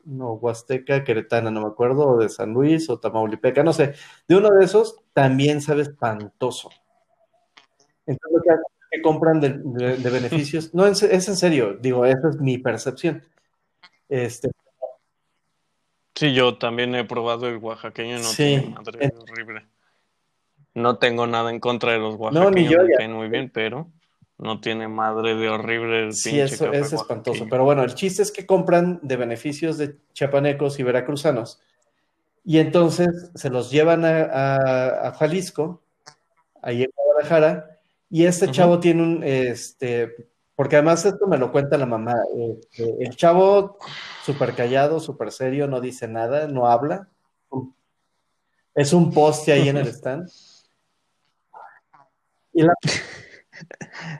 no, Huasteca, queretana, no me acuerdo, o de San Luis o Tamaulipeca, no sé, de uno de esos también sabe espantoso. Entonces, lo que es compran de, de- de beneficios, no, es, es en serio, digo, esa es mi percepción. Este, Sí, yo también he probado el oaxaqueño no tiene sí, madre en- horrible. No tengo nada en contra de los no, ni oaxaqueños, yo me caen muy bien, pero no tiene madre de horrible el Sí, eso café es espantoso. Pero bueno, el chiste es que compran de beneficios de chiapanecos y veracruzanos. Y entonces se los llevan a, a- a Jalisco, ahí en Guadalajara, y este chavo tiene un, este, porque además esto me lo cuenta la mamá, este, el chavo súper callado, súper serio, no dice nada, no habla, es un poste ahí en el stand. Y la,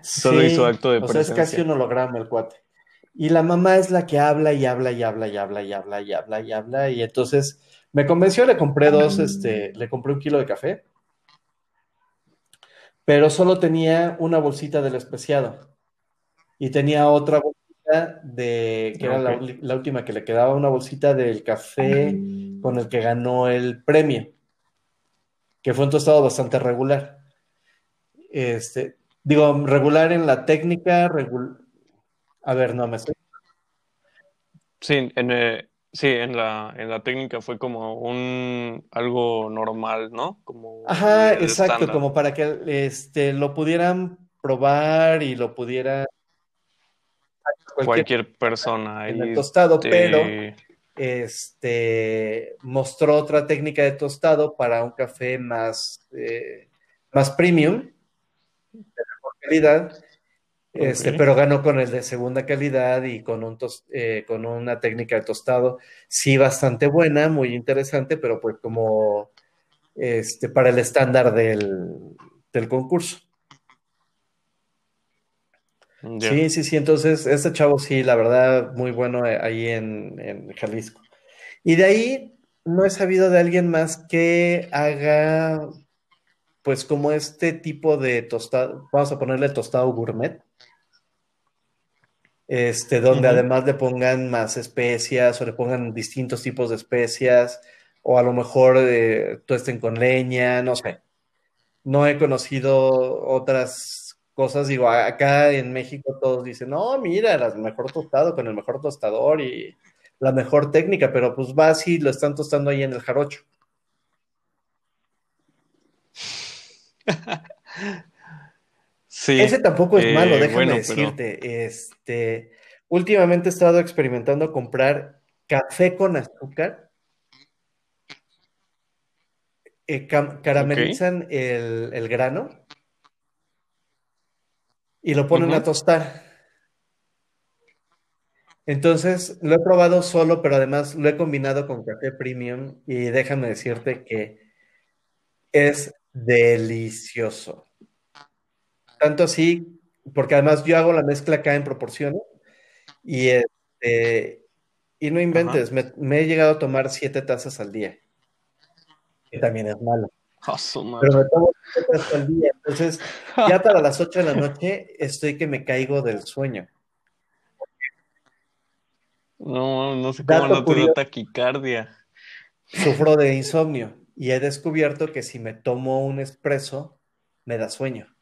Solo hizo acto de o sea, es casi presencia. un holograma el cuate. Y la mamá es la que habla y habla y habla y habla y habla y habla y habla. Y entonces me convenció, le compré dos, este, le compré un kilo de café, pero solo tenía una bolsita del especiado. Y tenía otra bolsita de, que era la, la última que le quedaba, una bolsita del café con el que ganó el premio, que fue un tostado bastante regular. Este, digo, regular en la técnica, regul- a ver, no me estoy. Sí, en, eh, sí, en la, en la técnica fue como un algo normal, ¿no? Como Ajá, exacto, como para que este, lo pudieran probar y lo pudiera cualquier Cualquier persona en el tostado, pero este, mostró otra técnica de tostado para un café más, eh, más premium, calidad, este, pero ganó con el de segunda calidad y con, un tos- eh, con una técnica de tostado, sí, bastante buena, muy interesante, pero pues como este, para el estándar del, del concurso. Sí, sí, sí, entonces este chavo sí, la verdad, muy bueno eh, ahí en, en Jalisco. Y de ahí no he sabido de alguien más que haga, pues como este tipo de tostado, vamos a ponerle tostado gourmet, este, donde además le pongan más especias o le pongan distintos tipos de especias, o a lo mejor eh, tuesten con leña, no sé. No he conocido otras cosas, digo, acá en México todos dicen, no, mira, el mejor tostado con el mejor tostador y la mejor técnica, pero pues vas y lo están tostando ahí en el jarocho. Sí, Ese tampoco es malo, eh, déjame bueno, pero decirte. Este, últimamente he estado experimentando comprar café con azúcar, eh, caramelizan el, el grano y lo ponen a tostar. Entonces, lo he probado solo, pero además lo he combinado con café premium y déjame decirte que es delicioso. Tanto así, porque además yo hago la mezcla acá en proporciones y, este, y no inventes, me, me he llegado a tomar siete tazas al día. que también es malo. Pero me tomo hasta el día. Entonces, ya para las 8 de la noche estoy que me caigo del sueño. No, no sé cómo Dato no te taquicardia. Sufro de insomnio y he descubierto que si me tomo un espresso, me da sueño.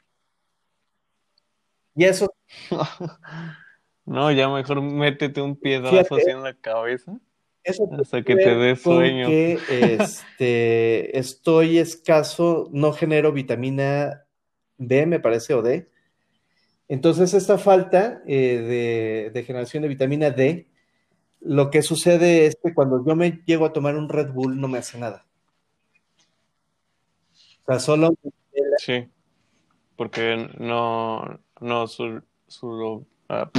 Y eso, No, ya mejor métete un piedrazo Fíjate. así en la cabeza eso hasta que te dé sueño. que este, estoy escaso, no genero vitamina B, me parece, o D. Entonces, esta falta eh, de, de generación de vitamina D, lo que sucede es que cuando yo me llego a tomar un Red Bull, no me hace nada. O sea, solo Sí, porque no, no, su, su- ah,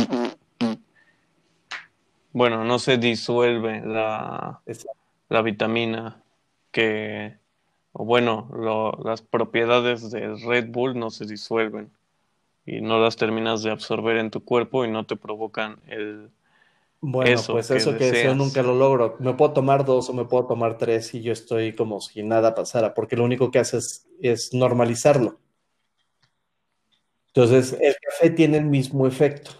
bueno, no se disuelve la, la vitamina que, bueno, lo- las propiedades del Red Bull no se disuelven y no las terminas de absorber en tu cuerpo y no te provocan el... Bueno, Eso pues que eso que deseas. nunca lo logro. Me puedo tomar dos o me puedo tomar tres y yo estoy como si nada pasara, porque lo único que hace es, es normalizarlo. Entonces, el café tiene el mismo efecto.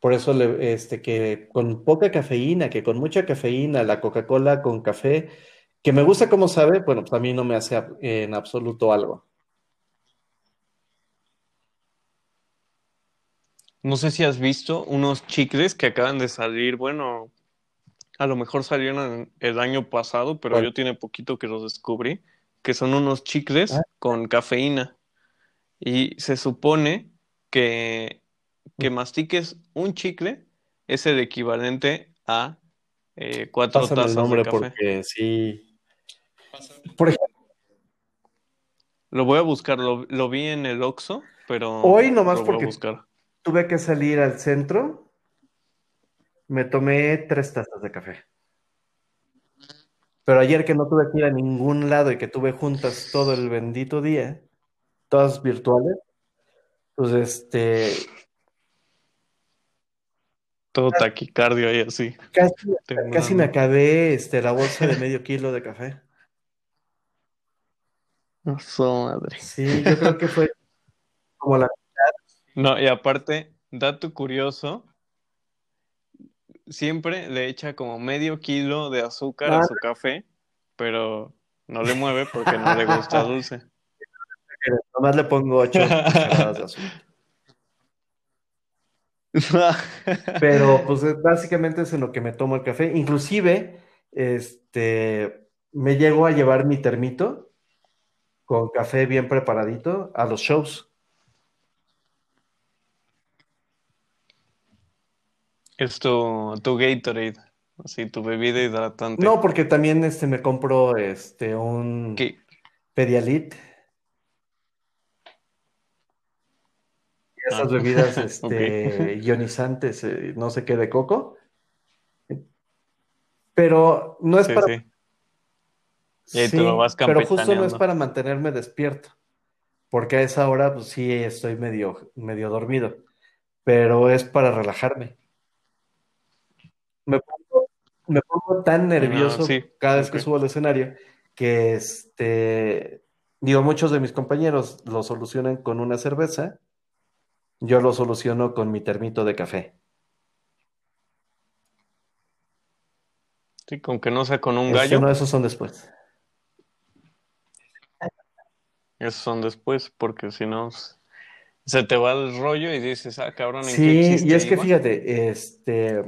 Por eso, le- este, que con poca cafeína, que con mucha cafeína, la Coca-Cola con café, que me gusta como sabe, bueno, pues a mí no me hace en absoluto algo. No sé si has visto unos chicles que acaban de salir, bueno, a lo mejor salieron el año pasado, pero ¿Cuál? yo tiene poquito que los descubrí, que son unos chicles Ah. con cafeína. Y se supone que, que mastiques un chicle es el equivalente a eh, cuatro Pásame el tazas nombre de café. porque sí. Por ejemplo, Lo voy a buscar, lo, lo vi en el Oxxo, pero Hoy nomás lo voy a porque- buscar. Tuve que salir al centro, me tomé tres tazas de café. Pero ayer que no tuve que ir a ningún lado y que tuve juntas todo el bendito día, todas virtuales, pues este, Todo taquicardio y así. casi, me acabé este, la bolsa de medio kilo de café. Su madre. Sí, yo creo que fue como la... No, y aparte, dato curioso, siempre le echa como medio kilo de azúcar a Ah. su café, pero no le mueve porque no le gusta dulce. Nomás le pongo ocho cucharadas de azúcar. Pero pues es- básicamente es en lo que me tomo el café. Inclusive, este, me llego a llevar mi termito con café bien preparadito a los shows. Es tu, tu Gatorade, así, tu bebida hidratante. No, porque también este, me compro este, un ¿Qué? Pedialit. Y esas Ah, bebidas este, ionizantes, eh, no sé qué, de coco. Pero no es Sí, para sí. Y ahí te Sí, lo vas pero justo no es para mantenerme despierto, porque a esa hora pues sí estoy medio, medio dormido, pero es para relajarme. Me pongo, me pongo tan nervioso sí, cada vez que subo al escenario que este, digo, muchos de mis compañeros lo solucionan con una cerveza, yo lo soluciono con mi termito de café. Sí, con que no sea con un Este, gallo, no, esos son después. esos son después, porque si no s- se te va el rollo y dices, ah, cabrón, ¿en Sí, y es que fíjate, este,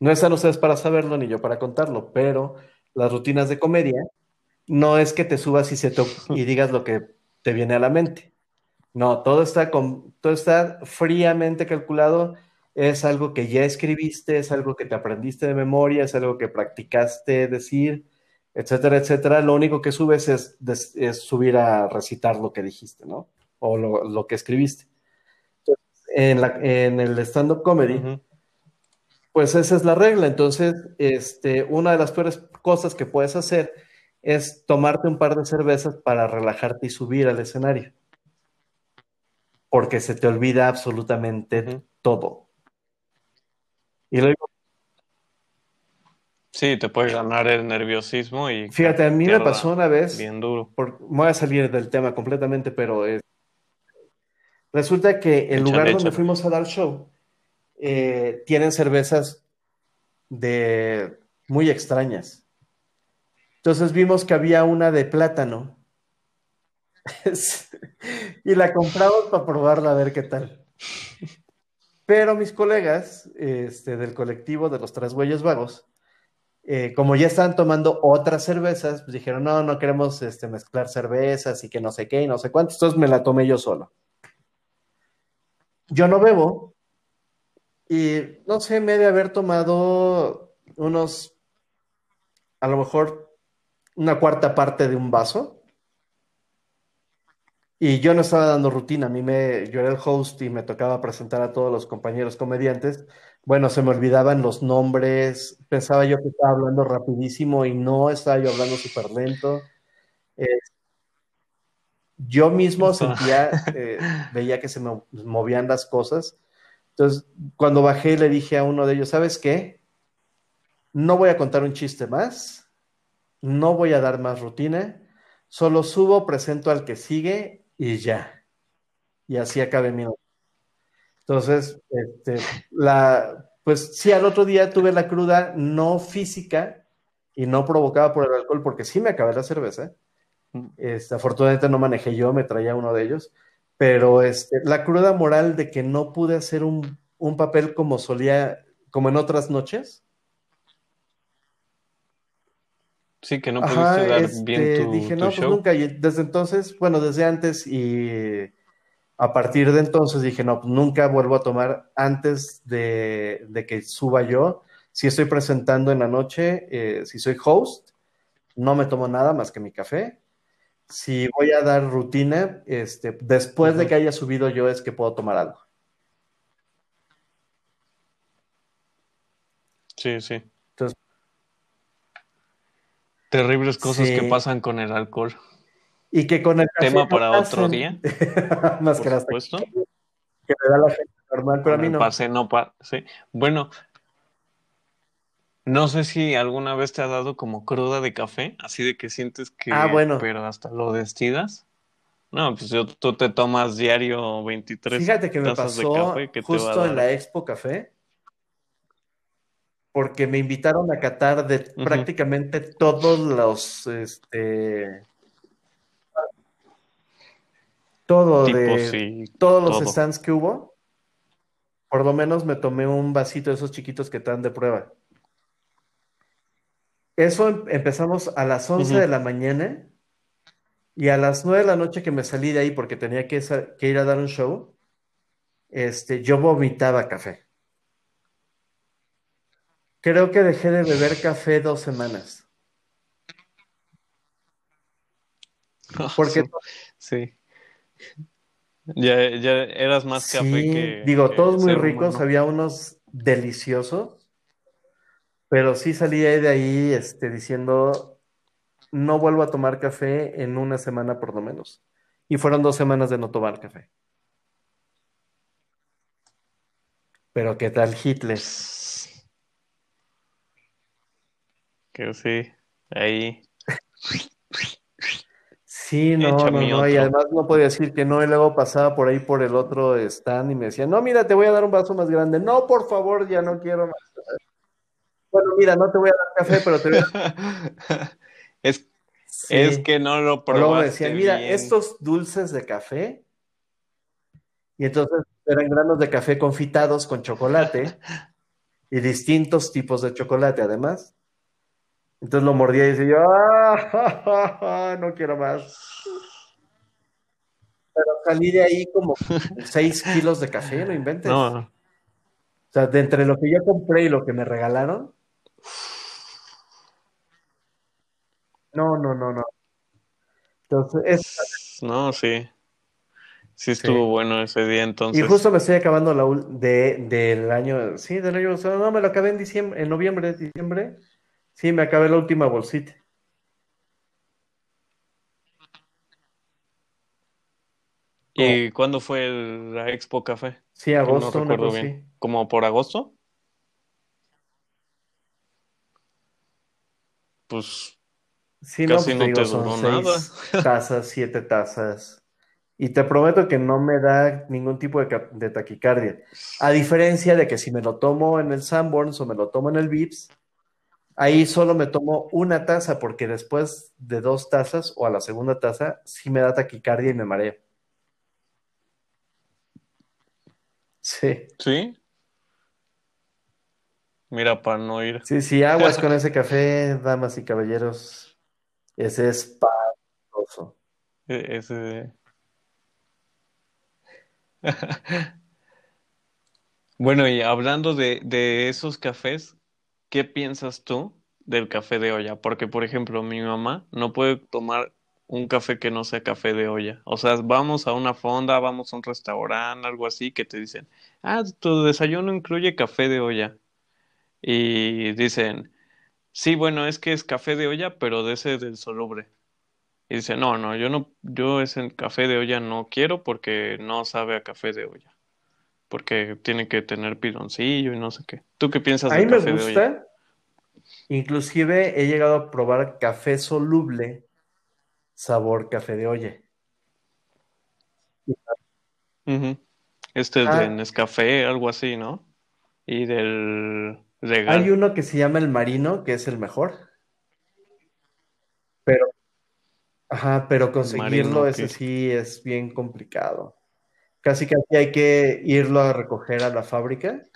no están ustedes para saberlo ni yo para contarlo, pero las rutinas de comedia no es que te subas y, se te- y digas lo que te viene a la mente. No, todo está, con, todo está fríamente calculado, es algo que ya escribiste, es algo que te aprendiste de memoria, es algo que practicaste decir, etcétera, etcétera. Lo único que subes es, es subir a recitar lo que dijiste, ¿no? O lo, lo que escribiste. En, la, en el stand-up comedy. Pues esa es la regla. Entonces, este, una de las peores cosas que puedes hacer es tomarte un par de cervezas para relajarte y subir al escenario. Porque se te olvida absolutamente todo. Y lo digo, Sí, te puede ganar el nerviosismo y... Fíjate, a mí me pasó una vez... Bien duro. voy a salir del tema completamente, pero es, resulta que el lugar donde fuimos a dar show eh, tienen cervezas de muy extrañas. Entonces vimos que había una de plátano y la compramos para probarla a ver qué tal. Pero mis colegas este, del colectivo de los tres güeyes vagos, eh, como ya estaban tomando otras cervezas, pues dijeron, no, no queremos este, mezclar cervezas y que no sé qué y no sé cuánto. Entonces me la tomé yo solo. Yo no bebo y no sé, me de haber tomado unos, a lo mejor una cuarta parte de un vaso. Y yo no estaba dando rutina, a mí me, yo era el host y me tocaba presentar a todos los compañeros comediantes. Bueno, se me olvidaban los nombres, pensaba yo que estaba hablando rapidísimo y no, estaba yo hablando súper lento. yo mismo sentía, eh, veía que se me movían las cosas. Entonces, cuando bajé le dije a uno de ellos, ¿sabes qué? No voy a contar un chiste más, no voy a dar más rutina, solo subo, presento al que sigue y ya. Y así acabé mi Entonces, este, la, pues sí, al otro día tuve la cruda no física y no provocada por el alcohol, porque sí me acabé la cerveza. Este, afortunadamente no manejé yo, me traía uno de ellos, pero este, la cruda moral de que no pude hacer un, un papel como solía, como en otras noches, Sí, que no pudiste dar bien este, tu Dije, no, pues nunca. Y desde entonces, bueno, desde antes y a partir de entonces dije, no, pues nunca vuelvo a tomar antes de, que suba yo. Si estoy presentando en la noche, eh, si soy host, no me tomo nada más que mi café. Si voy a dar rutina, este, después de que haya subido yo es que puedo tomar algo. Sí, sí. Terribles cosas que pasan con el alcohol. Y que con el tema para otro día. Más que supuesto. Que me da la gente normal, pero a mí no. Pase, no sí. Bueno, no sé si alguna vez te ha dado como cruda de café, así de que sientes que. Ah, bueno. Pero hasta lo destidas. No, pues tú te tomas diario 23 Fíjate que me pasó justo en la Expo Café porque me invitaron a Qatar de prácticamente todos los, este, todo de todos los stands que hubo. Por lo menos me tomé un vasito de esos chiquitos que están de prueba. Eso em, empezamos a las 11 de la mañana y a las 9 de la noche que me salí de ahí porque tenía que, que ir a dar un show, este, yo vomitaba café. Creo que dejé de beber café dos semanas. Porque sí. Ya, eras más café que. Digo, todos muy ricos, había unos deliciosos. Pero sí salí de ahí este, diciendo, no vuelvo a tomar café en una semana por lo menos. Y fueron dos semanas de no tomar café. Pero ¿qué tal Hitler? Que sí, ahí. Sí, no, no, no, y además no podía decir que no, y luego pasaba por ahí por el otro stand y me decía, no, mira, te voy a dar un vaso más grande. No, por favor, ya no quiero más. Bueno, mira, no te voy a dar café, pero te voy a... es, es que no lo probaste Luego decían, mira, estos dulces de café, y entonces eran granos de café confitados con chocolate, y distintos tipos de chocolate además. Entonces lo mordía y decía yo, ¡ah! No quiero más. Pero salí de ahí como 6 kilos de café, no inventes. No. O sea, de entre lo que yo compré y lo que me regalaron. No, no, no, no. Entonces, es... No, sí. Sí estuvo bueno ese día entonces. Y justo me estoy acabando la de, del año, sí, del año, no, me lo acabé en diciembre, en noviembre, diciembre. Sí, me acabé la última bolsita. ¿Y cuándo fue la Expo Café? Sí, agosto, no bien. ¿Como por agosto? pues Sí, no, casi pues no te te digo, son duró nada. seis tazas, siete tazas. Y te prometo que no me da ningún tipo de, de taquicardia. A diferencia de que si me lo tomo en el Sanborns o me lo tomo en el Vips, ahí solo me tomo una taza, porque después de dos tazas o a la segunda taza, sí me da taquicardia y me mareo. Sí, ¿Sí? Mira, para no ir. sí, sí, aguas con ese café, damas y caballeros. Ese es espantoso. e- Ese... Bueno, y hablando de, de esos cafés, ¿qué piensas tú del café de olla? Porque, por ejemplo, mi mamá no puede tomar un café que no sea café de olla. O sea, vamos a una fonda, vamos a un restaurante, algo así, que te dicen, ah, tu desayuno incluye café de olla. Y dicen, sí, bueno, es que es café de olla, pero de ese del soluble. Y dice, no, no, yo no, yo ese café de olla no quiero porque no sabe a café de olla. Porque tiene que tener piloncillo y no sé qué. ¿Tú qué piensas A del mí me de olla? gusta, inclusive he llegado a probar café soluble sabor café de olla. Este es de Ah, Nescafé, algo así, ¿no? Y del hay uno que se llama el Marino, que es el mejor, pero, ajá, pero conseguirlo, Marino, ese que... sí es bien complicado. Casi casi hay que irlo a recoger a la fábrica,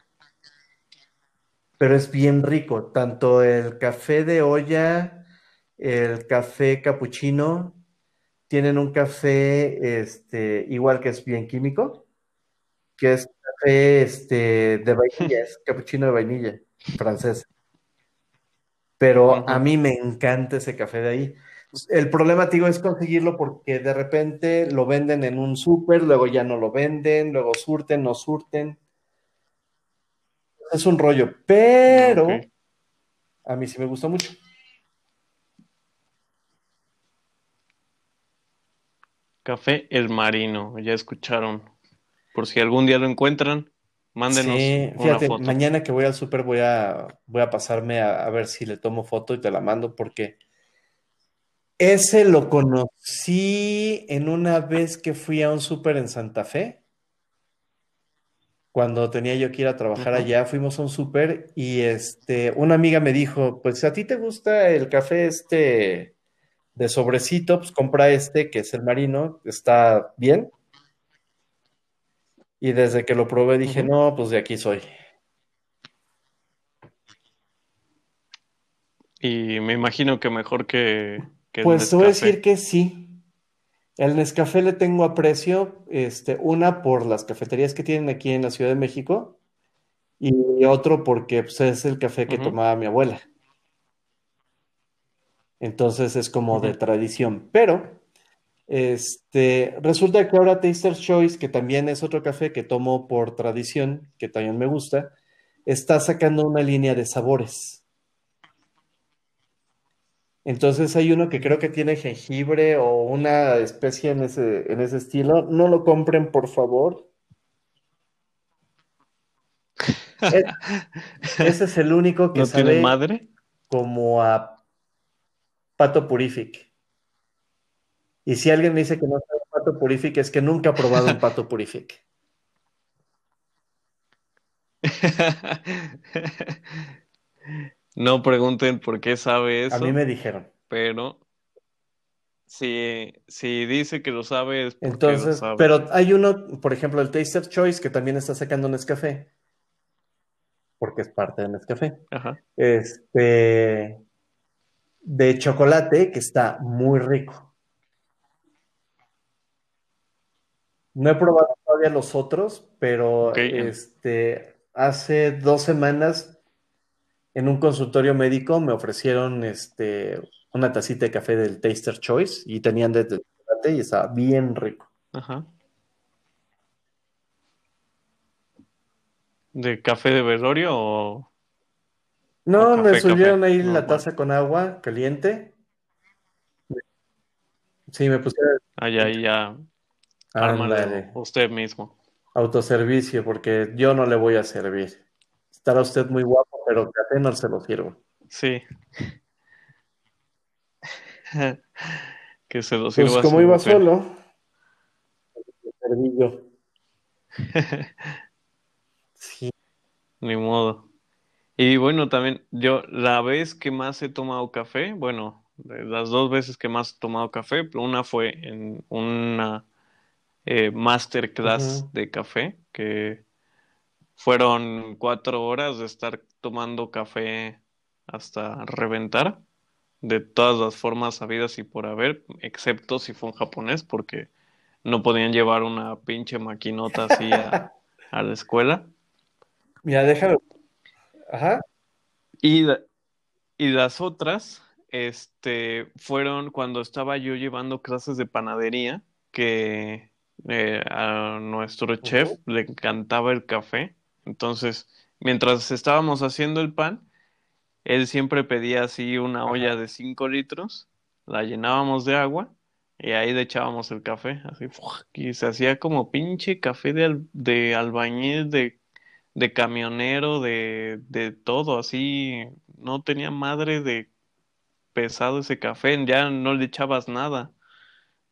pero es bien rico. Tanto el café de olla, el café capuchino, tienen un café, este, igual que es bien químico, que es café, este, de vainilla, es capuchino de vainilla, francés. Pero a mí me encanta ese café de ahí. El problema, te digo, es conseguirlo porque de repente lo venden en un súper, luego ya no lo venden, luego surten, no surten. Es un rollo, pero a mí sí me gusta mucho. Café El Marino, ya escucharon. Por si algún día lo encuentran, mándenos Sí, una fíjate, foto. mañana que voy al súper voy a, voy a pasarme a, a ver si le tomo foto y te la mando porque ese lo conocí en una vez que fui a un súper en Santa Fe. Cuando tenía yo que ir a trabajar allá, fuimos a un súper y este, una amiga me dijo, pues a ti te gusta el café este de sobrecito, pues compra este que es el marino, está bien. Y desde que lo probé dije, no, pues de aquí soy. Y me imagino que mejor que, Pues te voy a decir que sí. El Nescafé le tengo aprecio, este, una por las cafeterías que tienen aquí en la Ciudad de México y otro porque pues, es el café que tomaba mi abuela. Entonces es como de tradición. Pero este, resulta que ahora Taster's Choice, que también es otro café que tomo por tradición, que también me gusta, está sacando una línea de sabores. Entonces hay uno que creo que tiene jengibre o una especie en ese, en ese estilo. No lo compren, por favor. Ese es el único que ¿No tiene sabe madre? como a pato purific. Y si alguien me dice que no sabe a pato purific, es que nunca ha probado un pato purific. No pregunten por qué sabe A mí eso, me dijeron. pero si, si dice que lo sabe es porque lo Entonces, sabe. pero hay uno, por ejemplo, el Taster Choice, que también está sacando Nescafé, porque es parte de Nescafé. Ajá. Este, de chocolate, que está muy rico. No he probado todavía los otros, pero este, hace dos semanas en un consultorio médico me ofrecieron este, una tacita de café del Taster Choice y tenían de chocolate y estaba bien rico. ajá. ¿De café de velorio o, o No, me subieron café ahí la normal? taza con agua caliente. Sí, me pusieron, y ya ármalo ándale, usted mismo. autoservicio, porque yo no le voy a servir. Estará usted muy guapo, pero café no se lo sirvo. Sí. que se lo sirva Pues como iba mujer. solo, serví yo. Sí. Ni modo. Y bueno, también yo la vez que más he tomado café, bueno, de las dos veces que más he tomado café, una fue en una eh, masterclass de café, que fueron cuatro horas de estar tomando café hasta reventar, de todas las formas habidas y por haber, excepto si fue un japonés, porque no podían llevar una pinche maquinota así a, a la escuela. Mira, déjame. Ajá. Y, y las otras, este, fueron cuando estaba yo llevando clases de panadería, que eh, a nuestro chef le encantaba el café. Entonces, mientras estábamos haciendo el pan, él siempre pedía así una Ajá. olla de 5 litros, la llenábamos de agua y ahí le echábamos el café, así, y se hacía como pinche café de, al- de albañil, de, de camionero, de, de todo, así, no tenía madre de pesado ese café, ya no le echabas nada,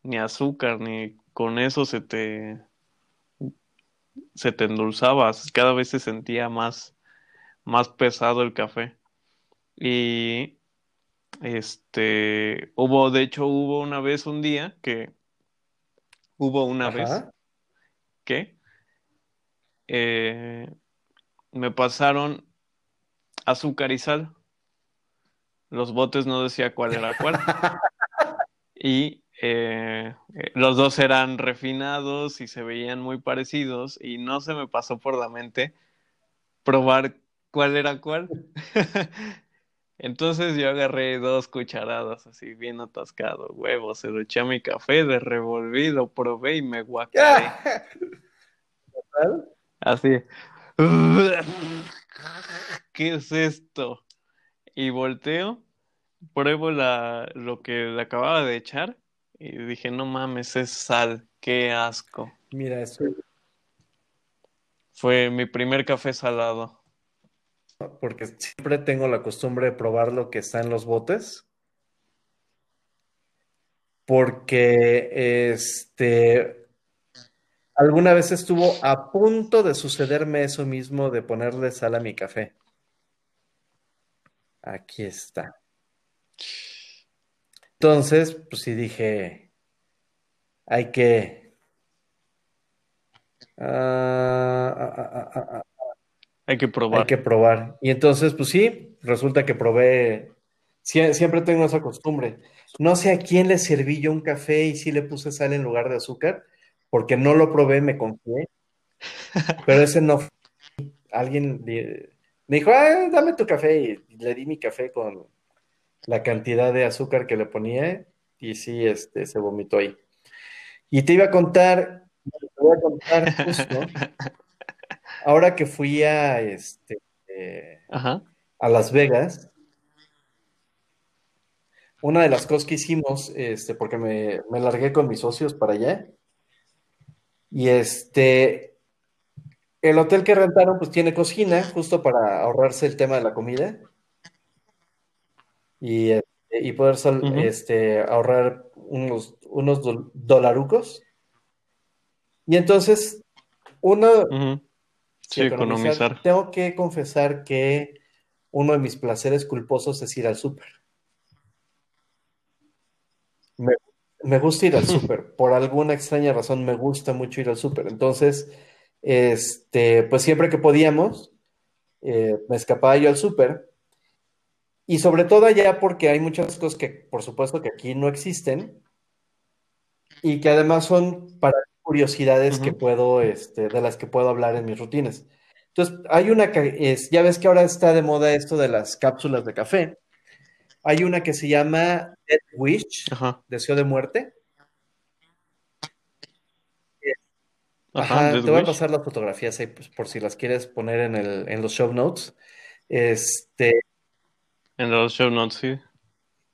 ni azúcar, ni con eso se te, se te endulzaba, cada vez se sentía más, más pesado el café. Y este, hubo, de hecho, hubo una vez, un día, que hubo una vez que eh, me pasaron azúcar y sal. Los botes no decía cuál era cuál. Y eh, eh, los dos eran refinados y se veían muy parecidos y no se me pasó por la mente probar cuál era cuál. Entonces yo agarré dos cucharadas así bien atascado, huevo, se lo eché a mi café, le revolví, lo probé y me guacaré. Así. ¿Qué es esto? Y volteo, pruebo la, lo que le acababa de echar y dije, no mames, es sal, qué asco. Mira, eso Fue mi primer café salado. porque siempre tengo la costumbre de probar lo que está en los botes. Porque este alguna vez estuvo a punto de sucederme eso mismo de ponerle sal a mi café. Aquí está. Entonces, pues sí dije, hay que. ah, ah, ah, Hay que hay probar. que probar. Y entonces, pues sí, resulta que probé. Sie- Siempre tengo esa costumbre. No sé a quién le serví yo un café y sí le puse sal en lugar de azúcar, porque no lo probé, me confié. Pero ese no fue. Alguien le- me dijo, ah, dame tu café. Y le di mi café con la cantidad de azúcar que le ponía y sí, este, se vomitó ahí. Y te iba a contar, te voy a contar justo, ahora que fui a, este, eh, Ajá. a Las Vegas, una de las cosas que hicimos, este, porque me, me largué con mis socios para allá, y este, el hotel que rentaron pues tiene cocina, justo para ahorrarse el tema de la comida y, este, y poder este, ahorrar unos, unos dol- dolarucos. Y entonces, uno, sí, Sí, economizar, economizar. tengo que confesar que uno de mis placeres culposos es ir al súper. Me, me gusta ir al súper, por alguna extraña razón me gusta mucho ir al súper. Entonces, este, pues siempre que podíamos, eh, me escapaba yo al súper. Y sobre todo allá porque hay muchas cosas que, por supuesto, que aquí no existen y que además son para curiosidades que puedo, este, de las que puedo hablar en mis rutinas. Entonces, hay una que es, ya ves que ahora está de moda esto de las cápsulas de café. Hay una que se llama Death Wish, Ajá. Deseo de Muerte. Ajá. Te voy a pasar las fotografías ahí, pues, por si las quieres poner en el, en los show notes. Este, En los show notes, sí.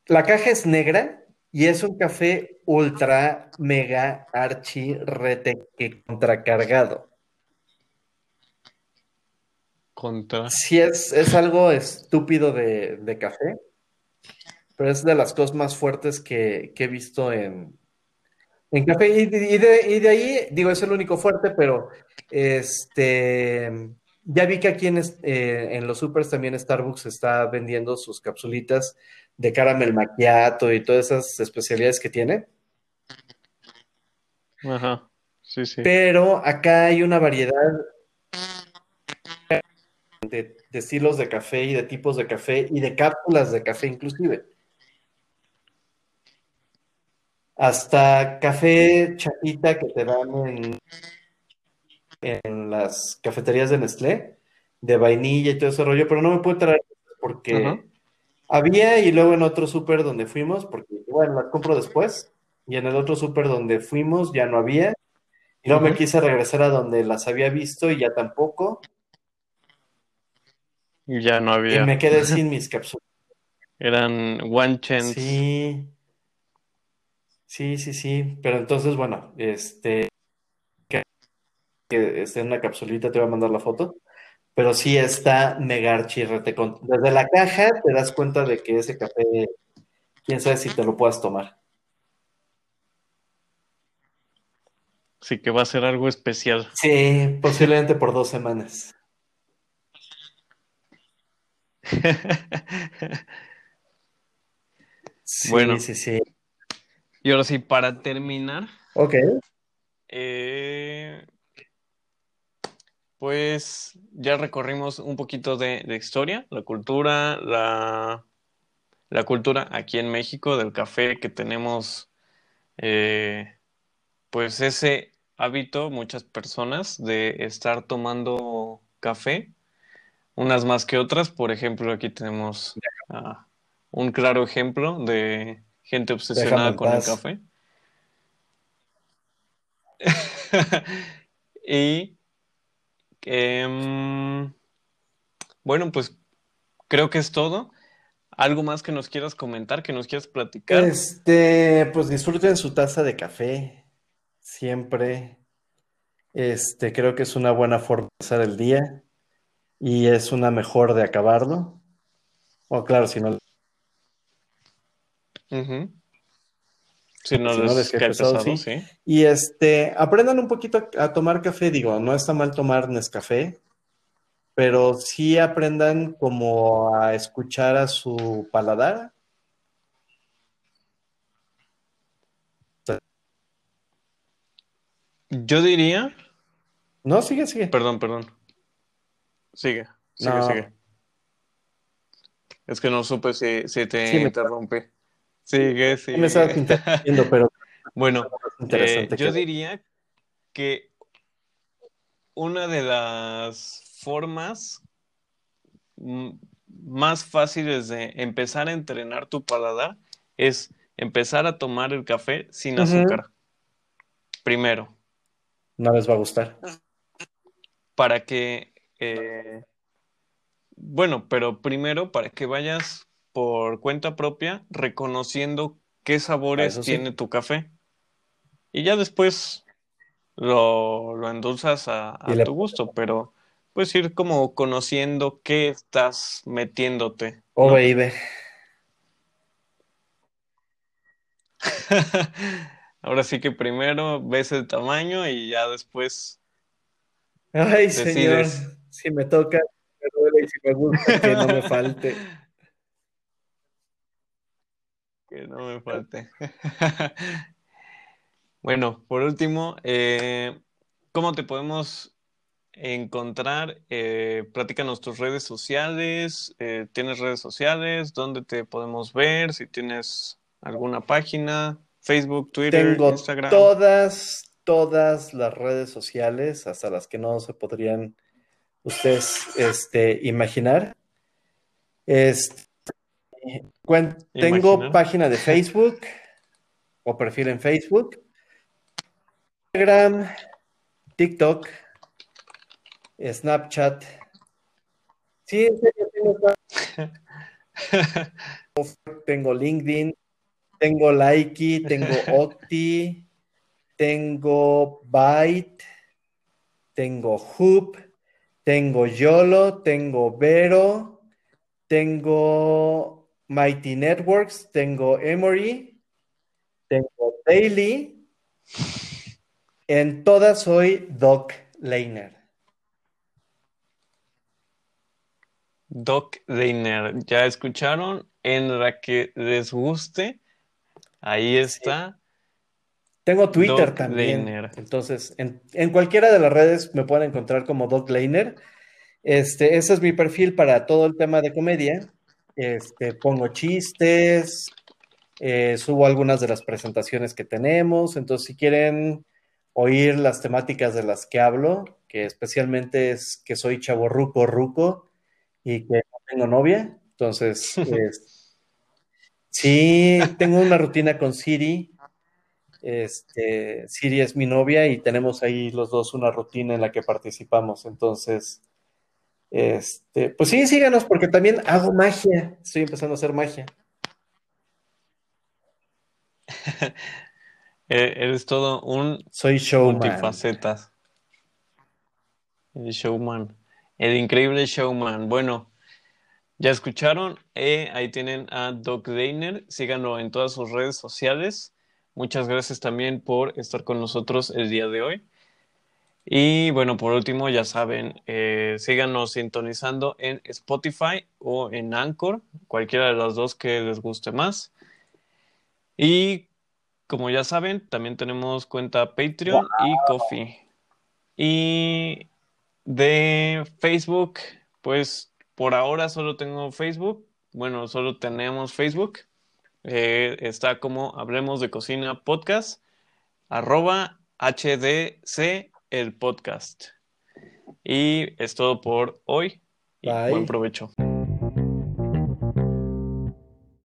la caja es negra y es un café ultra, mega, archi, rete, que contracargado. Contra. Sí, es, es algo estúpido de, de café, pero es de las cosas más fuertes que, que he visto en, en café. Y, y de, y de ahí, digo, es el único fuerte, pero este, ya vi que aquí en, eh, en los supers también Starbucks está vendiendo sus capsulitas de caramel macchiato y todas esas especialidades que tiene. Ajá. Sí, sí. Pero acá hay una variedad de, de estilos de café y de tipos de café y de cápsulas de café inclusive. Hasta café chapita que te dan en, en las cafeterías de Nestlé, de vainilla y todo ese rollo, pero no me puedo traer porque había y luego en otro súper donde fuimos, porque bueno, las compro después, y en el otro súper donde fuimos ya no había, y luego me quise regresar a donde las había visto y ya tampoco, Y ya no y había. me quedé sin mis cápsulas. Eran one chance. Sí, sí, sí, sí, pero entonces, bueno, este, que esté en una capsulita, te voy a mandar la foto, pero sí está mega archirrete Desde la caja te das cuenta de que ese café, quién sabe si te lo puedas tomar. Sí que va a ser algo especial. Sí, posiblemente por dos semanas. Sí, Bueno. sí, sí. Y ahora sí, para terminar, Ok. eh, pues ya recorrimos un poquito de, de historia, la cultura, la, la cultura aquí en México del café que tenemos, eh, pues ese hábito, muchas personas, de estar tomando café, unas más que otras. Por ejemplo, aquí tenemos ah, un claro ejemplo de gente obsesionada con el café. Y em, bueno, pues creo que es todo. ¿Algo más que nos quieras comentar, que nos quieras platicar? Este, pues disfruten su taza de café, siempre. Este, creo que es una buena forma de empezar el día y es una mejor de acabarlo. O claro, si no. Si no Si no les les cae cae pesado, pesado, sí. sí. Y este, aprendan un poquito a, a tomar café, digo, no está mal tomar Nescafé, pero sí aprendan como a escuchar a su paladar. Yo diría, No, sigue, sigue. perdón, perdón. Sigue, sigue, No. sigue. Es que no supe si, si te Sí, me- interrumpí. Sigue, Sí me estabas sigue. interrumpiendo, pero Bueno, eh, yo que- diría que una de las formas más fáciles de empezar a entrenar tu paladar es empezar a tomar el café sin azúcar. Primero, no les va a gustar. para que, eh, bueno, pero primero para que vayas por cuenta propia reconociendo qué sabores Eso sí. tiene tu café. Y ya después lo, lo endulzas a, tu gusto, pero puedes ir como conociendo qué estás metiéndote. Oh, ¿no? baby. Ahora sí que primero ves el tamaño y ya después Ay, señor, si me toca, me duele y si me gusta, que no me falte. Que no me falte. Bueno, por último, eh, ¿cómo te podemos encontrar? Eh, platícanos tus redes sociales. eh, ¿tienes redes sociales? ¿Dónde te podemos ver? Si tienes alguna página, Facebook, Twitter, Tengo Instagram. todas, todas las redes sociales, hasta las que no se podrían ustedes este, imaginar. Este, tengo página de Facebook o perfil en Facebook, Instagram, TikTok, Snapchat. Sí, tengo LinkedIn, tengo Likey, tengo Octi, tengo Byte, tengo Hoop, tengo YOLO, tengo Vero, tengo Mighty Networks, tengo Emory, tengo Daily. En todas soy Doc Laner. Doc Laner, ya escucharon, en la que les guste, ahí está. Tengo Twitter también. Entonces, en, en, cualquiera de las redes me pueden encontrar como Doc Laner. Este, ese es mi perfil para todo el tema de comedia. Este, pongo chistes, eh, subo algunas de las presentaciones que tenemos. Entonces, si quieren oír las temáticas de las que hablo, que especialmente es que soy chavo ruco ruco y que no tengo novia. Entonces, sí, tengo una rutina con Siri. Este, Siri es mi novia y tenemos ahí los dos una rutina en la que participamos. Entonces, este, pues sí, síganos porque también hago magia. Estoy empezando a hacer magia. E-, eres todo un Soy showman. multifacetas. El showman. El increíble showman. Bueno, ya escucharon. Eh, ahí tienen a Doc Dainer. Síganlo en todas sus redes sociales. Muchas gracias también por estar con nosotros el día de hoy. Y bueno, por último, ya saben, eh, síganos sintonizando en Spotify o en Anchor, cualquiera de las dos que les guste más. Y como ya saben, también tenemos cuenta Patreon y Coffee. Y de Facebook, pues por ahora solo tengo Facebook. Bueno, solo tenemos Facebook. Eh, está como Hablemos de Cocina Podcast, arroba HDC el podcast. Y es todo por hoy. Y buen provecho.